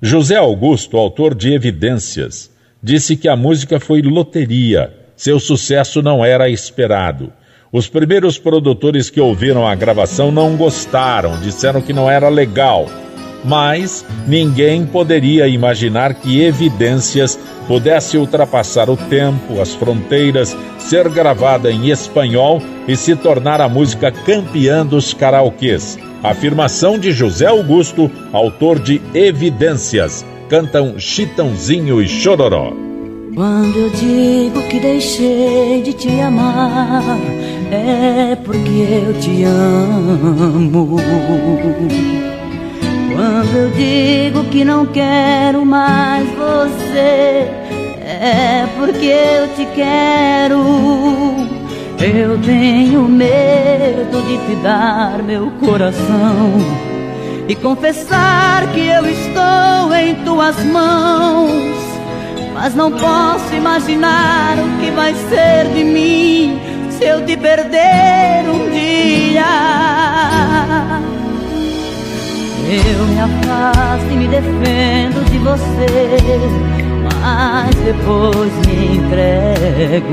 José Augusto, autor de Evidências, disse que a música foi loteria, seu sucesso não era esperado. Os primeiros produtores que ouviram a gravação não gostaram, disseram que não era legal. Mas ninguém poderia imaginar que Evidências pudesse ultrapassar o tempo, as fronteiras, ser gravada em espanhol e se tornar a música campeã dos karaokês. Afirmação de José Augusto, autor de Evidências cantam Chitãozinho e Chororó. Quando eu digo que deixei de te amar, é porque eu te amo. Quando eu digo que não quero mais você, é porque eu te quero. Eu tenho medo de te dar meu coração e confessar que eu estou em tuas mãos. Mas não posso imaginar o que vai ser de mim se eu te perder um dia? Eu me afasto e me defendo de você, mas depois me entrego.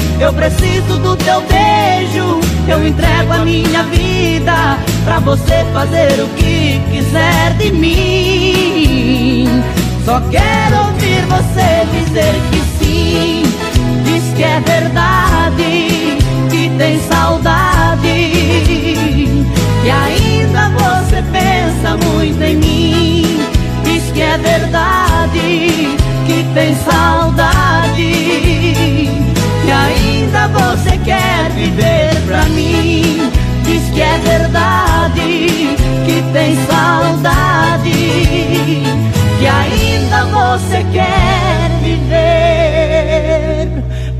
Eu preciso do teu beijo. Eu entrego a minha vida pra você fazer o que quiser de mim. Só quero ouvir você dizer que sim. Diz que é verdade, que tem saudade. E ainda você pensa muito em mim. Diz que é verdade que tem saudade E ainda você quer viver pra mim. Diz que é verdade Que tem saudade Que ainda você quer viver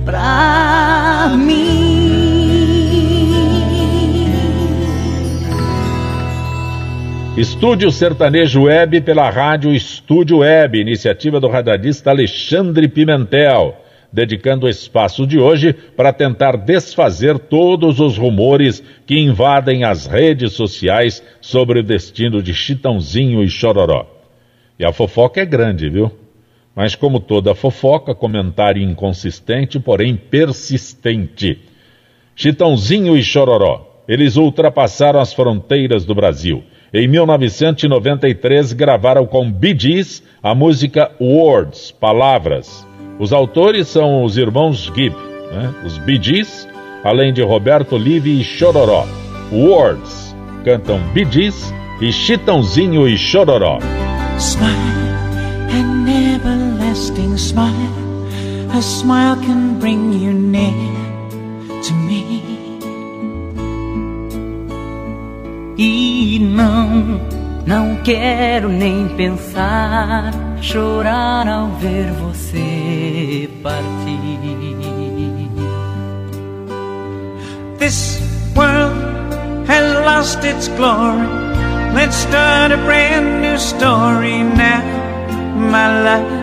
pra mim. Estúdio Sertanejo Web pela rádio Estúdio Web, iniciativa do radialista Alexandre Pimentel, dedicando o espaço de hoje para tentar desfazer todos os rumores que invadem as redes sociais sobre o destino de Chitãozinho e Chororó. E a fofoca é grande, viu? Mas como toda fofoca, comentário inconsistente, porém persistente. Chitãozinho e Chororó, eles ultrapassaram as fronteiras do Brasil em 1993, gravaram com Bee Gees a música Words, Palavras. Os autores são os irmãos Gibb, né? os Gees, além de Roberto Live e Chororó. Words, cantam Gees e Chitãozinho e Chororó. Smile, an everlasting smile, a smile can bring you near to me. E não, não quero nem pensar chorar ao ver você partir. This world has lost its glory. Let's start a brand new story now, my life.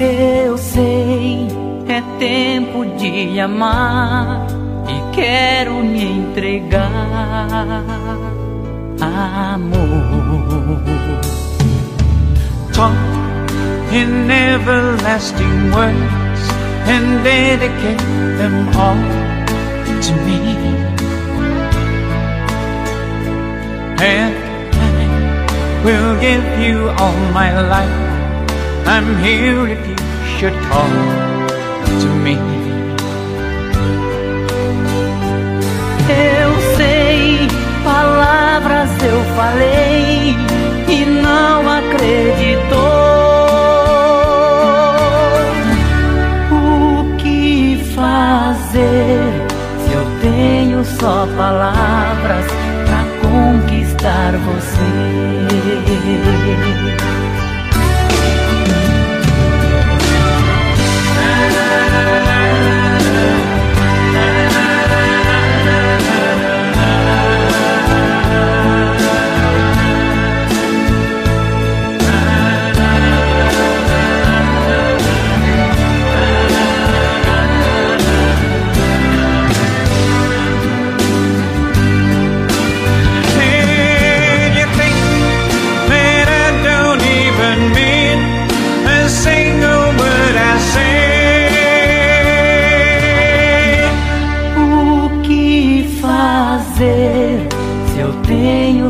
Eu sei, é tempo de amar quero me entregar. Amor. Talk in everlasting words and dedicate them all to me. And I will give you all my life. I'm here if you should call to me. Palavras eu falei e não acreditou. O que fazer se eu tenho só palavras pra conquistar você?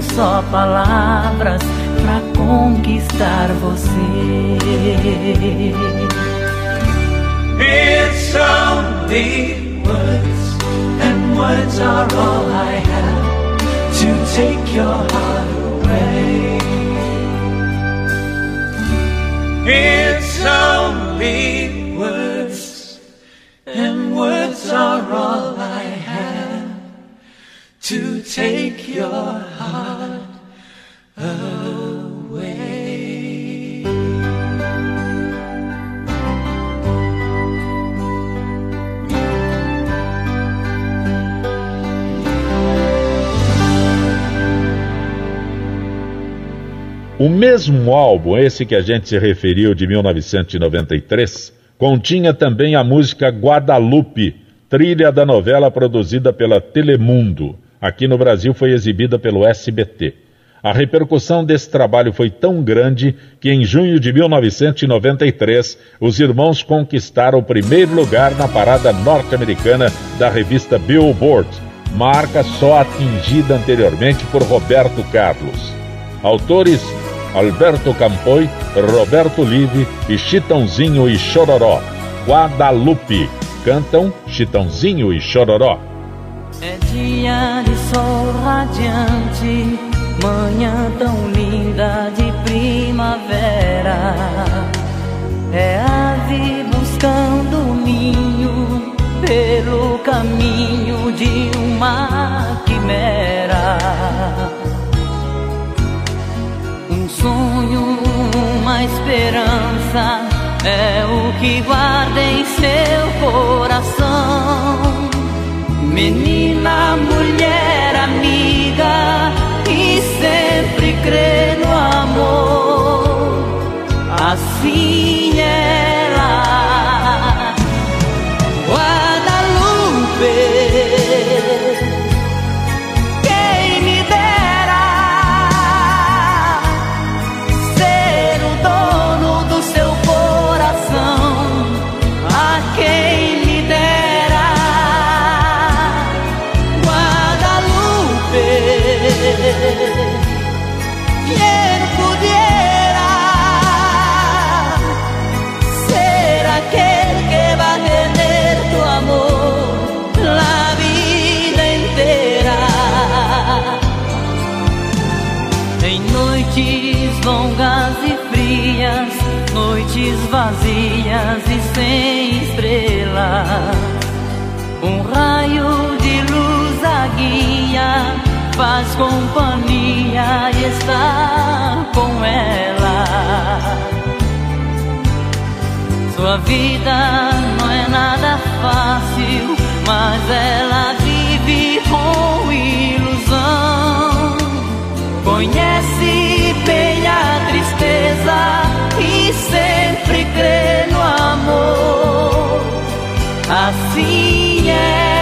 Só palavras pra conquistar você. It's only words, and words are all I have to take your heart away. It's only words, and words are all O mesmo álbum, esse que a gente se referiu de 1993, continha também a música Guadalupe, trilha da novela produzida pela Telemundo. Aqui no Brasil foi exibida pelo SBT. A repercussão desse trabalho foi tão grande que em junho de 1993 os irmãos conquistaram o primeiro lugar na parada norte-americana da revista Billboard, marca só atingida anteriormente por Roberto Carlos. Autores Alberto Campoy, Roberto Live e Chitãozinho e Chororó. Guadalupe. Cantam Chitãozinho e Chororó. É dia de sol radiante, manhã tão linda de primavera. É ave buscando ninho pelo caminho de uma quimera. Sonho, uma esperança é o que guarda em seu coração. Menina, mulher, amiga, e sempre crê no amor. Assim ela, faz companhia e está com ela. Sua vida não é nada fácil, mas ela vive com ilusão. Conhece bem a tristeza e sempre crê no amor. Assim é.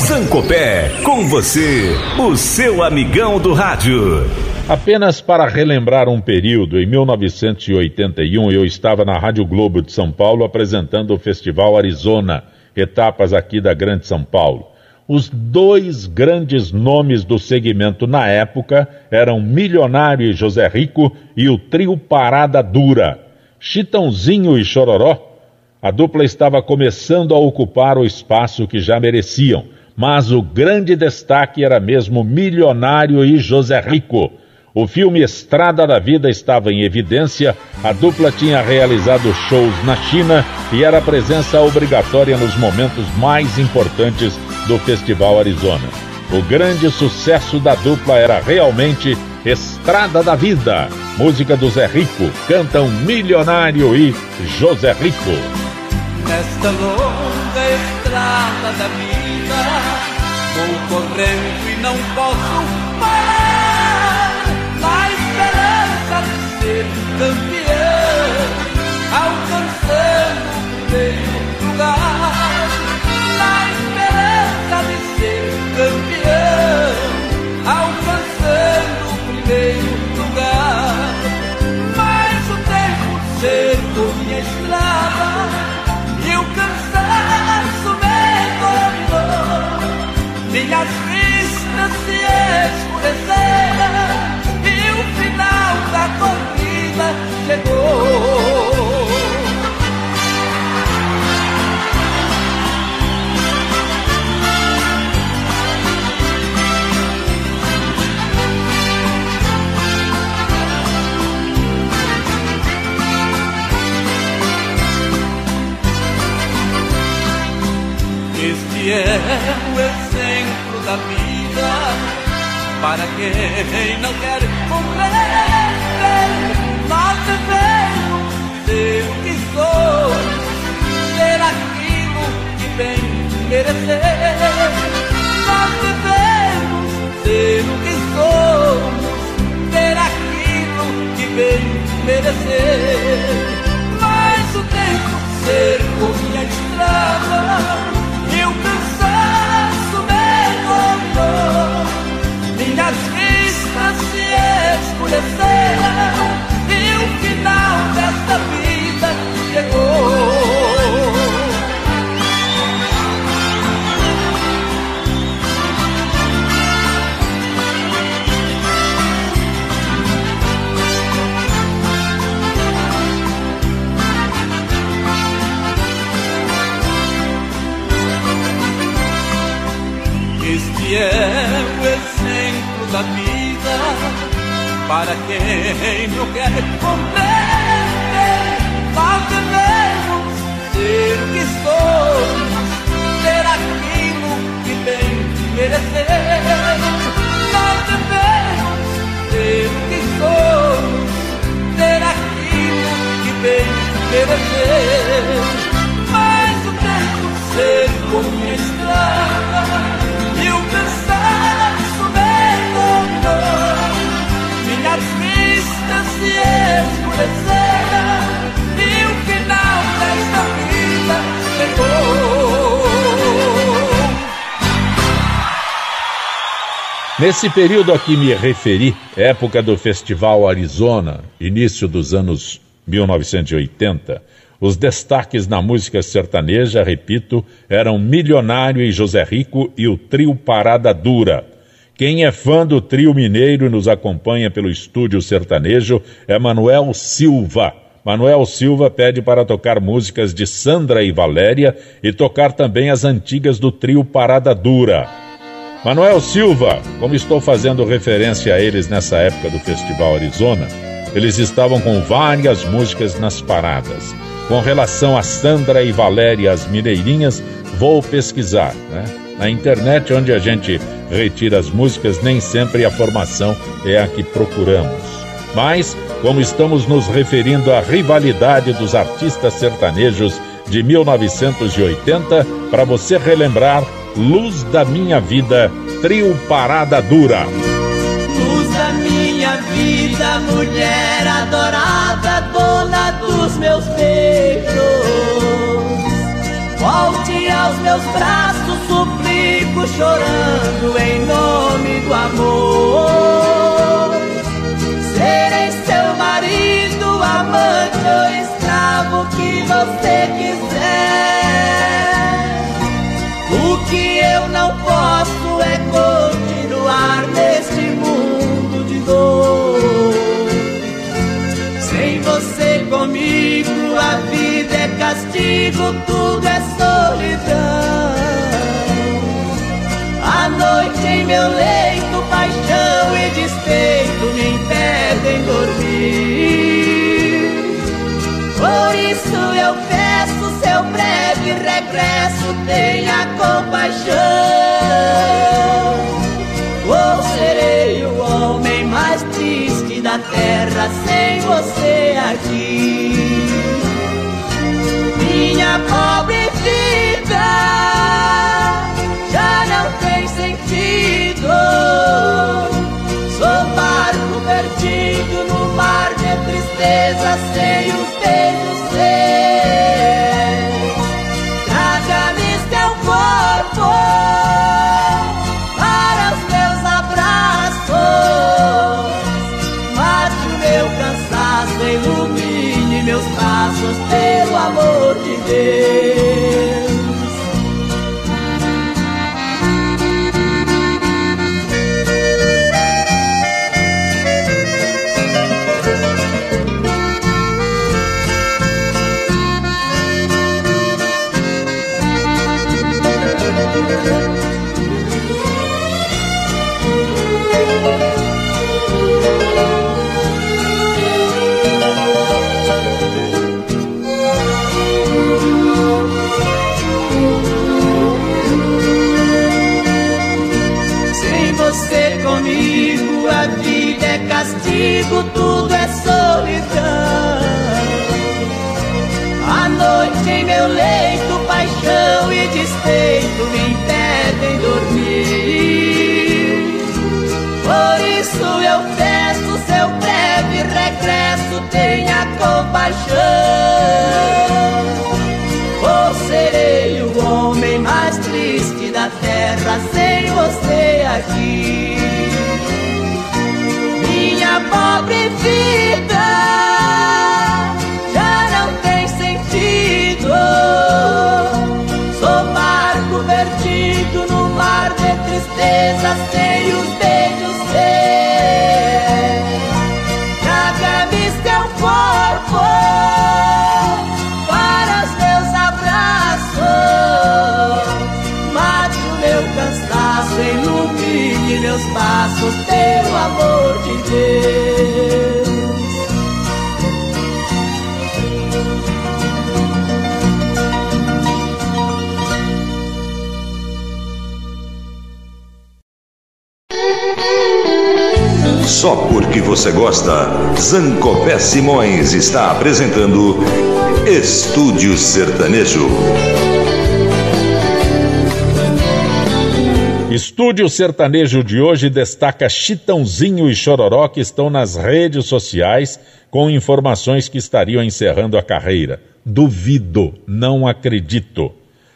Sancopé, com você, o seu amigão do rádio. Apenas para relembrar um período, em 1981 eu estava na Rádio Globo de São Paulo apresentando o Festival Arizona, etapas aqui da Grande São Paulo. Os dois grandes nomes do segmento na época eram Milionário e José Rico e o trio Parada Dura. Chitãozinho e Chororó, a dupla estava começando a ocupar o espaço que já mereciam mas o grande destaque era mesmo Milionário e José Rico. O filme Estrada da Vida estava em evidência, a dupla tinha realizado shows na China e era presença obrigatória nos momentos mais importantes do Festival Arizona. O grande sucesso da dupla era realmente Estrada da Vida. Música do Zé Rico, cantam Milionário e José Rico. Nesta longa estrada da vida Vou correndo e não posso parar. Na esperança de ser campeão Alcançando o primeiro se escureceram e o final da corrida chegou. Este é o exemplo da vida para quem não quer compreender. Nós devemos ser o que somos, ser aquilo que bem merecer. Nós devemos ser o que somos, ser aquilo que bem merecer. Mas o tempo cercou minha estrada se escureceram e o final desta vida chegou. Este para quem não quer compreender. Falta mesmo ser o que sou, ser aquilo que bem merecer. Falta mesmo ser o que sou, ser aquilo que bem merecer. Nesse período a que me referi, época do Festival Arizona, início dos anos 1980, os destaques na música sertaneja, repito, eram Milionário e José Rico e o trio Parada Dura. Quem é fã do trio mineiro e nos acompanha pelo estúdio sertanejo é Manuel Silva. Manuel Silva pede para tocar músicas de Sandra e Valéria e tocar também as antigas do trio Parada Dura. Manuel Silva, como estou fazendo referência a eles nessa época do Festival Arizona, eles estavam com várias músicas nas paradas. Com relação a Sandra e Valéria, as mineirinhas, vou pesquisar, né? Na internet, onde a gente retira as músicas, nem sempre a formação é a que procuramos. Mas, como estamos nos referindo à rivalidade dos artistas sertanejos de 1980, para você relembrar Luz da Minha Vida, Trio Parada Dura minha vida, mulher adorada, dona dos meus beijos. Volte aos meus braços, suplico, chorando em nome do amor. Serei seu marido, amante ou escravo que você quiser. Que eu não posso é continuar neste sem você comigo, a vida é castigo, tudo é solidão. A noite em meu leito, paixão e despeito me impedem dormir. Por isso eu peço seu breve regresso, tenha compaixão. Ou serei o homem mais triste da terra sem você aqui. Minha pobre vida já não tem sentido. Sou barco perdido mar de tristeza sem os beijos. Traga-me teu corpo. ilumine meus passos pelo amor de Deus. Em meu leito, paixão e despeito me impedem dormir. Por isso eu peço seu breve regresso, tenha compaixão. Ou serei o homem mais triste da terra sem você aqui minha pobre vida perdido no mar de tristeza sem os beijos seus. Traga-me teu corpo para os meus abraços. Mate o meu cansaço, ilumine meus passos pelo amor de Deus. Só porque você gosta, Zancopé Simões está apresentando Estúdio Sertanejo. Estúdio Sertanejo de hoje destaca Chitãozinho e Chororó que estão nas redes sociais com informações que estariam encerrando a carreira. Duvido, não acredito.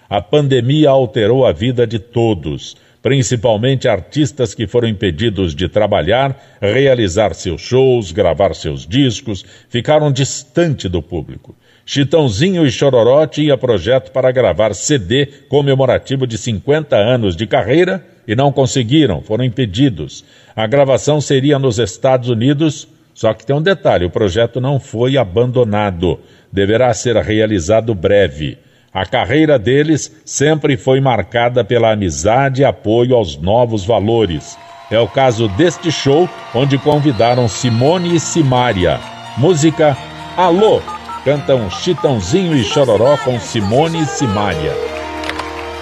A pandemia alterou a vida de todos. Principalmente artistas que foram impedidos de trabalhar, realizar seus shows, gravar seus discos, ficaram distante do público. Chitãozinho e Chororó tinha projeto para gravar CD comemorativo de 50 anos de carreira e não conseguiram, foram impedidos. A gravação seria nos Estados Unidos, só que tem um detalhe: o projeto não foi abandonado, deverá ser realizado breve. A carreira deles sempre foi marcada pela amizade e apoio aos novos valores. É o caso deste show, onde convidaram Simone e Simária. Música Alô! Cantam Chitãozinho e Chororó com Simone e Simária.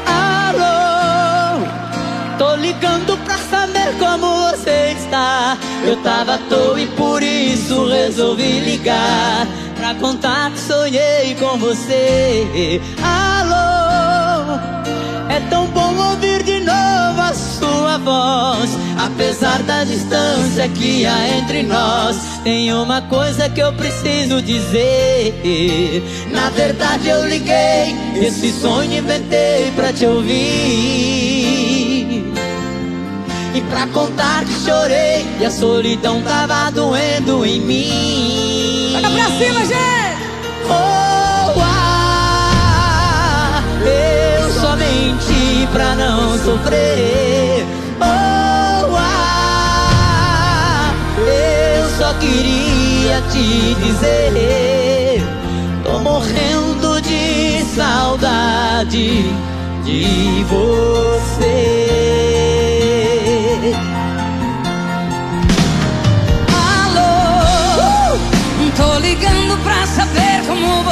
Alô! Tô ligando pra saber como você está. Eu tava à toa e por isso resolvi ligar pra contar que sonhei com você. Alô, é tão bom ouvir de novo a sua voz. Apesar da distância que há entre nós, tem uma coisa que eu preciso dizer. Na verdade, eu liguei, esse sonho inventei pra te ouvir. E pra contar que chorei e a solidão tava doendo em mim. Pra cima, gente! Oh, ah, eu só menti pra não sofrer. Oh, ah, eu só queria te dizer. Tô morrendo de saudade de você.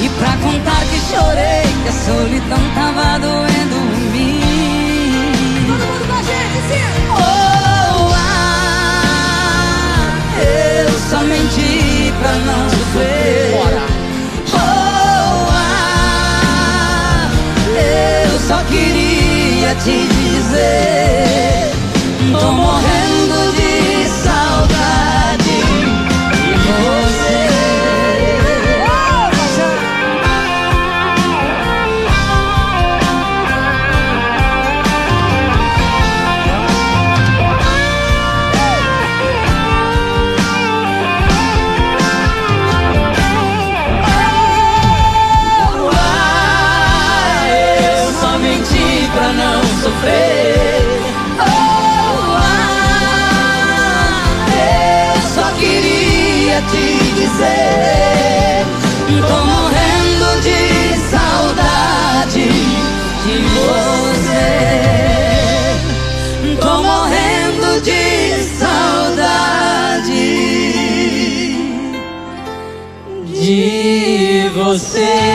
E pra contar que chorei, que a solidão tava doendo em mim. Todo mundo com a gente, sim! Oh, ah, eu só menti pra não sofrer. Bora. Oh, ah, eu só queria te dizer. Tô morrendo dizer: tô morrendo de saudade de você. Tô morrendo de saudade de você.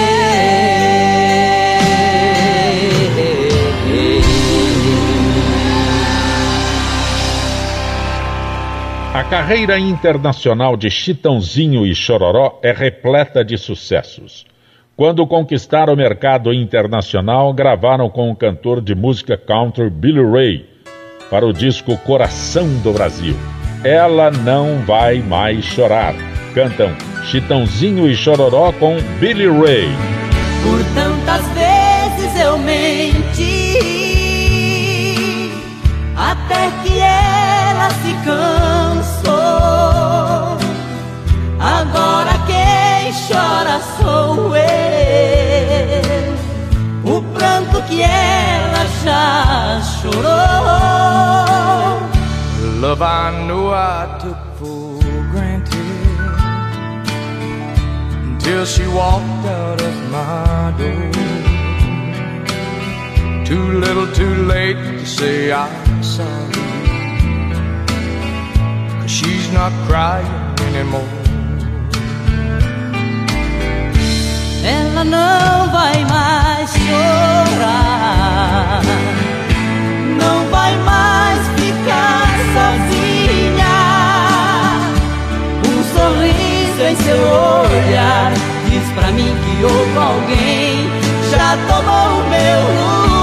A carreira internacional de Chitãozinho e Chororó é repleta de sucessos. Quando conquistaram o mercado internacional, gravaram com o cantor de música country Billy Ray para o disco Coração do Brasil. Ela não vai mais chorar. Cantam Chitãozinho e Chororó com Billy Ray. Por tantas vezes eu menti, até que ela se cansou. Agora quem chora sou eu. O pranto que ela já chorou. Love I knew I took for granted until she walked out of my door. Too little, too late to say I'm sorry. Cause she's not crying anymore. ela não vai mais chorar, não vai mais ficar sozinha. Um sorriso em seu olhar diz pra mim que houve alguém já tomou o meu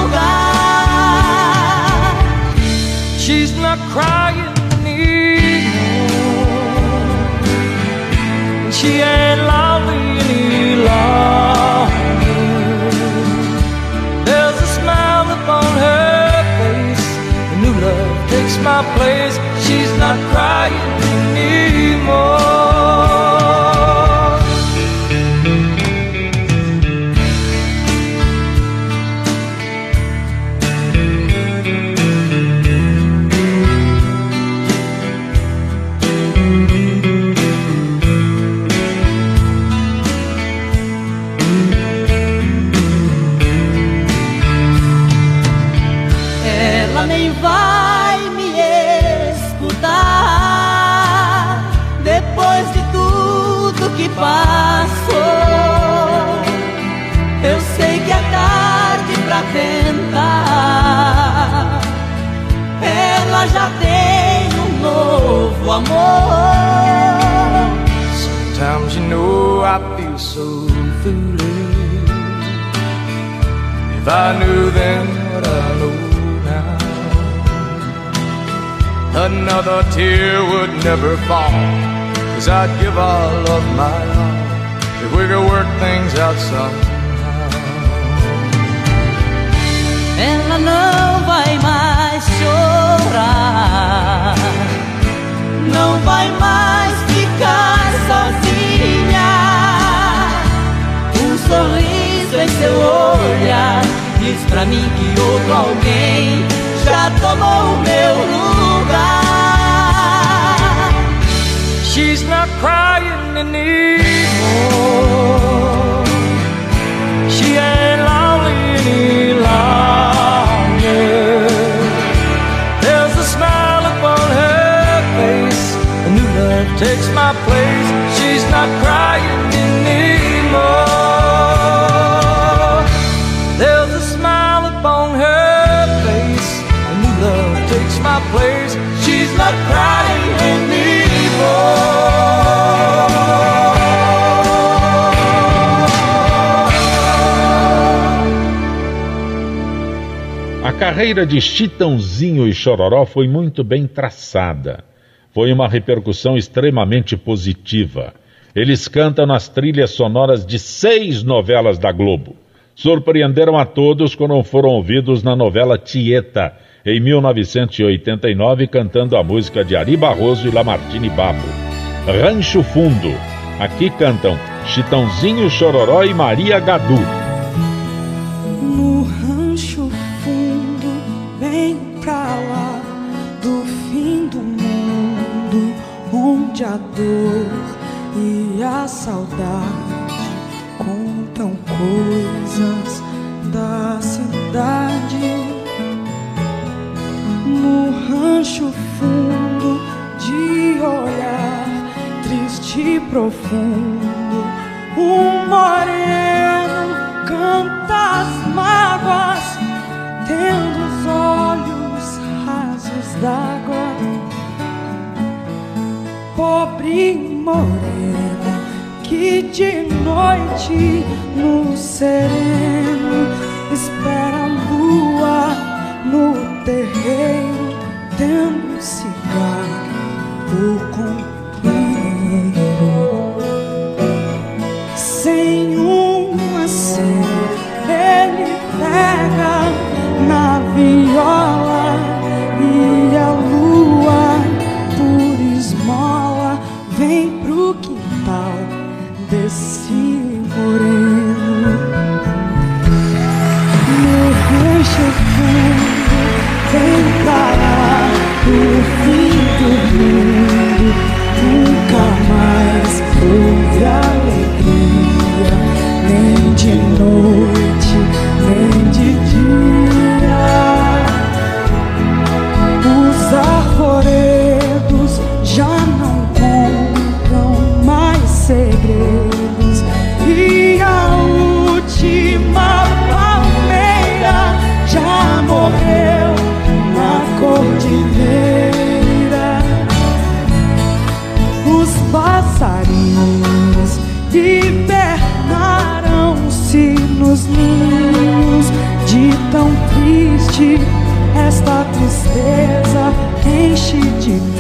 lugar. She's not crying anymore. She ain't lonely. Longer. There's a smile upon her face. A new love takes my place. She's not crying anymore. Amor. Sometimes you know I feel so foolish. If I knew then what I know now, another tear would never fall. Cause I'd give all of my all if we could work things out somehow. ela não vai mais chorar, não vai mais ficar sozinha. Um sorriso em seu olhar diz pra mim que outro alguém já tomou o meu lugar. She's not crying anymore. She lonely any. Takes my place. She's not crying anymore. There's a smile upon her face. A new love takes my place. She's not crying A carreira de Chitãozinho e Chororó foi muito bem traçada. Foi uma repercussão extremamente positiva. Eles cantam nas trilhas sonoras de seis novelas da Globo. Surpreenderam a todos quando foram ouvidos na novela Tieta, em 1989, cantando a música de Ari Barroso e Lamartine Babo. Rancho Fundo. Aqui cantam Chitãozinho, Chororó e Maria Gadu. A dor e a saudade contam coisas da cidade. No rancho fundo de olhar triste e profundo, um moreno canta as mágoas, tendo os olhos rasos d'água. Pobre morena que de noite no sereno espera a lua no terreiro, tendo um cigarro o companheiro. Sem uma cena, ele pega na viola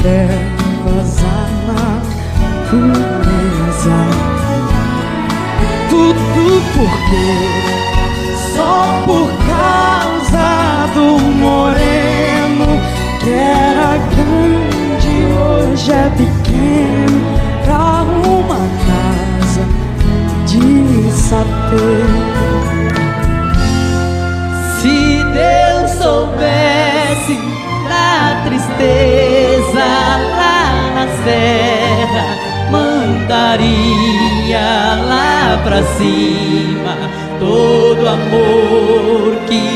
trevas a natureza. Tudo porque só por causa do moreno que era grande hoje é pequeno pra uma casa de sapê. Serra, mandaria lá pra cima todo amor que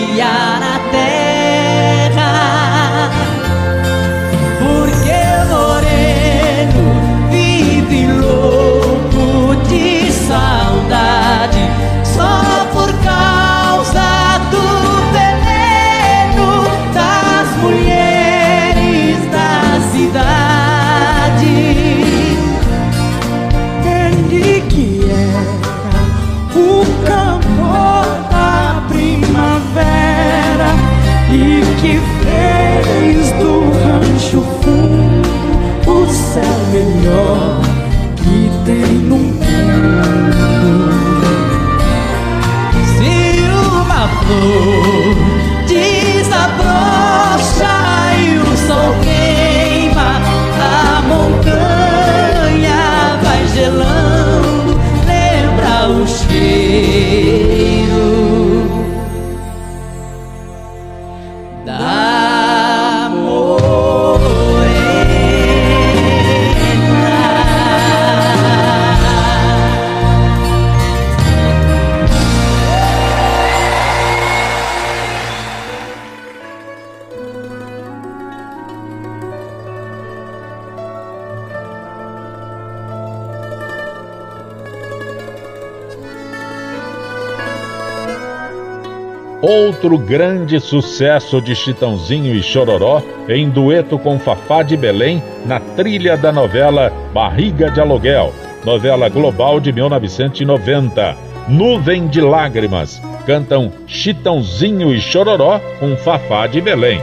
Outro grande sucesso de Chitãozinho e Chororó em dueto com Fafá de Belém na trilha da novela Barriga de Aluguel, novela global de 1990. Nuvem de Lágrimas. Cantam Chitãozinho e Chororó com Fafá de Belém.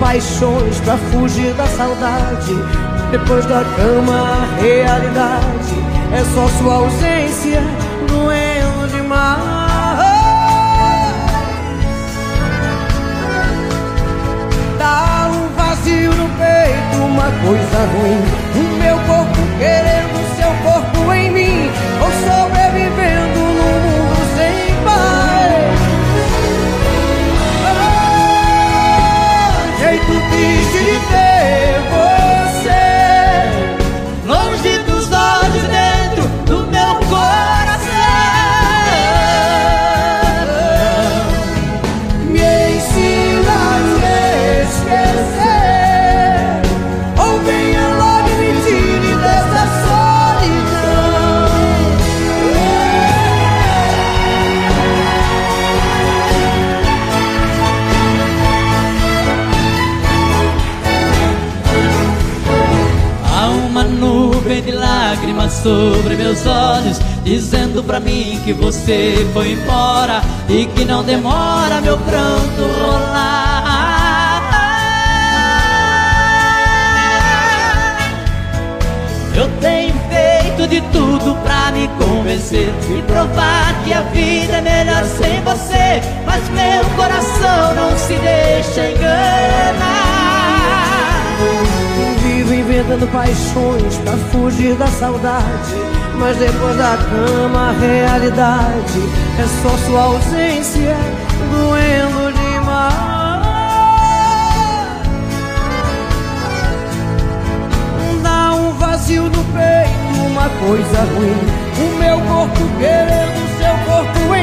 Paixões pra fugir da saudade. Depois da cama, a realidade é só sua ausência doendo demais. Dá um vazio no peito, uma coisa ruim. O meu corpo querendo seu corpo em mim, ou sobrevivendo sobre meus olhos, dizendo pra mim que você foi embora e que não demora meu pranto rolar. Eu tenho feito de tudo pra me convencer e provar que a vida é melhor sem você, mas meu coração não se deixa enganar. Inventando paixões pra fugir da saudade. Mas depois da cama a realidade é só sua ausência doendo demais. Dá um vazio no peito, uma coisa ruim. O meu corpo querendo seu corpo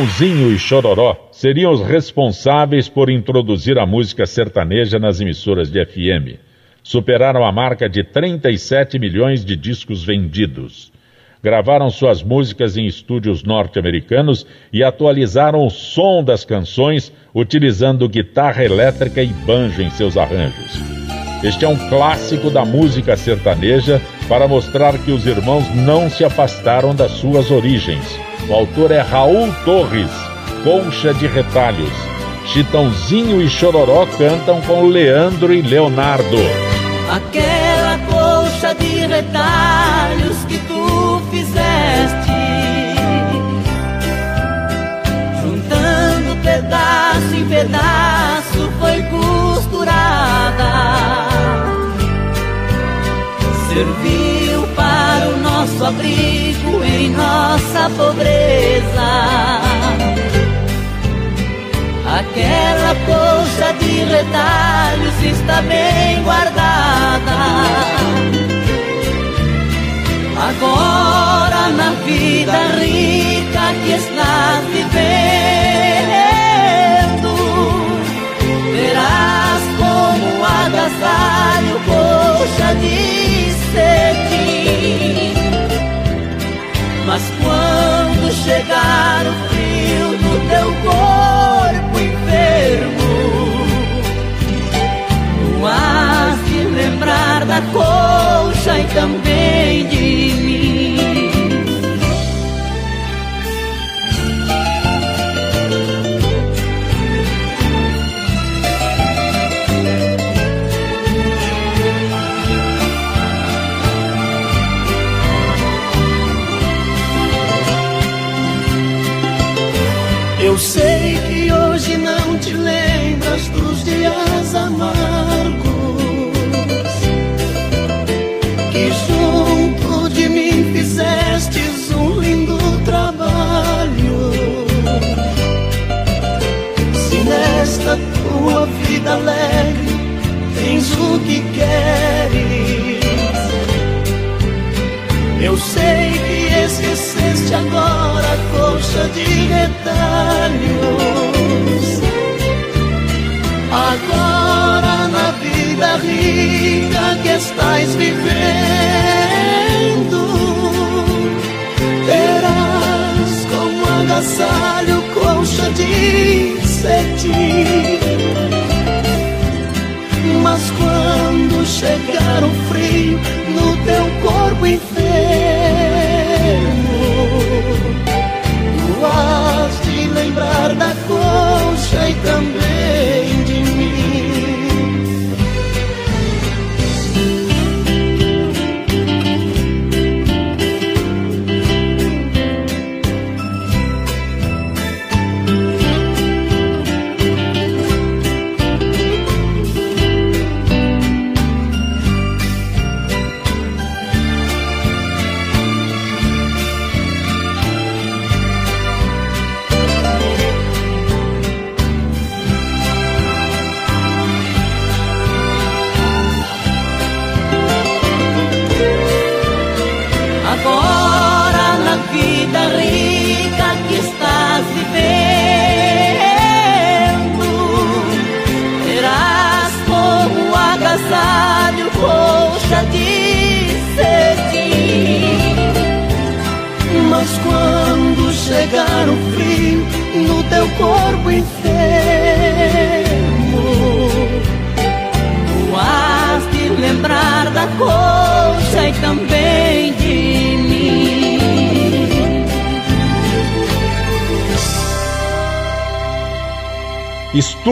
Chitãozinho e Chororó seriam os responsáveis por introduzir a música sertaneja nas emissoras de FM. Superaram a marca de 37 milhões de discos vendidos. Gravaram suas músicas em estúdios norte-americanos e atualizaram o som das canções utilizando guitarra elétrica e banjo em seus arranjos. Este é um clássico da música sertaneja para mostrar que os irmãos não se afastaram das suas origens o autor é Raul Torres, Colcha de Retalhos. Chitãozinho e Chororó cantam com Leandro e Leonardo. Aquela colcha de retalhos que tu fizeste, juntando pedaço em pedaço, foi costurada. Serviu para o nosso abrigo nossa pobreza. Aquela colcha de retalhos está bem guardada. Agora na vida rica que estás vivendo, verás como agasalho Mas quando chegar o frio no teu corpo enfermo, tu has de lembrar da colcha e também de mim. Vida alegre tens o que queres, eu sei que esqueceste agora a colcha de retalhos. Agora na vida rica que estás vivendo, terás como agasalho colcha de cetim. Mas quando chegar o frio no teu corpo enfermo, tu has de lembrar da colcha e também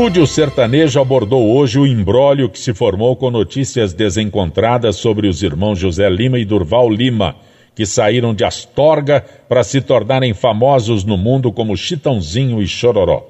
Estúdio Sertanejo abordou hoje o imbróglio que se formou com notícias desencontradas sobre os irmãos José Lima e Durval Lima, que saíram de Astorga para se tornarem famosos no mundo como Chitãozinho e Chororó.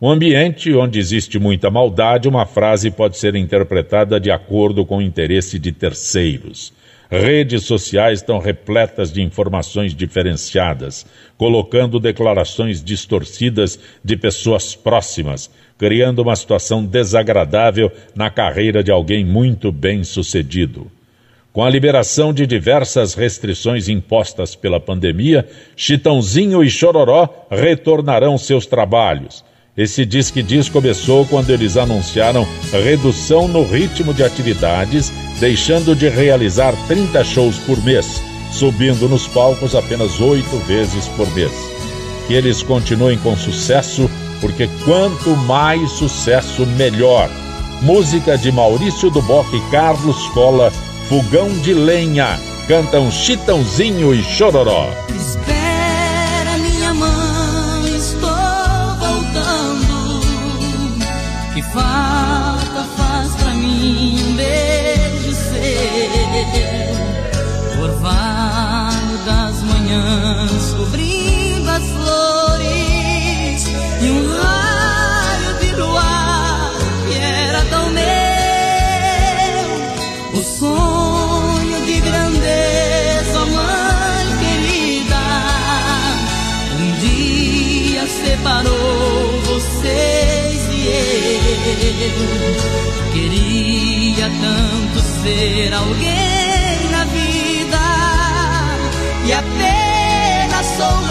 Um ambiente onde existe muita maldade, uma frase pode ser interpretada de acordo com o interesse de terceiros. Redes sociais estão repletas de informações diferenciadas, colocando declarações distorcidas de pessoas próximas, criando uma situação desagradável na carreira de alguém muito bem sucedido. Com a liberação de diversas restrições impostas pela pandemia, Chitãozinho e Chororó retornarão seus trabalhos esse Disque Diz começou quando eles anunciaram redução no ritmo de atividades, deixando de realizar 30 shows por mês, subindo nos palcos apenas oito vezes por mês. Que eles continuem com sucesso, porque quanto mais sucesso, melhor. Música de Maurício Duboc e Carlos Cola, Fogão de Lenha, cantam Chitãozinho e Chororó. Ser alguém na vida e apenas sou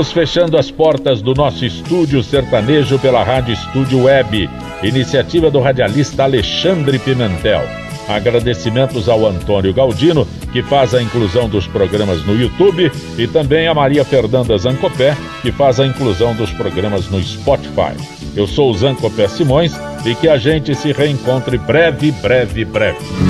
Estamos fechando as portas do nosso estúdio sertanejo pela Rádio Estúdio Web, iniciativa do radialista Alexandre Pimentel. Agradecimentos ao Antônio Galdino, que faz a inclusão dos programas no YouTube, e também a Maria Fernanda Zancopé, que faz a inclusão dos programas no Spotify. Eu sou o Zancopé Simões e que a gente se reencontre breve, breve, breve.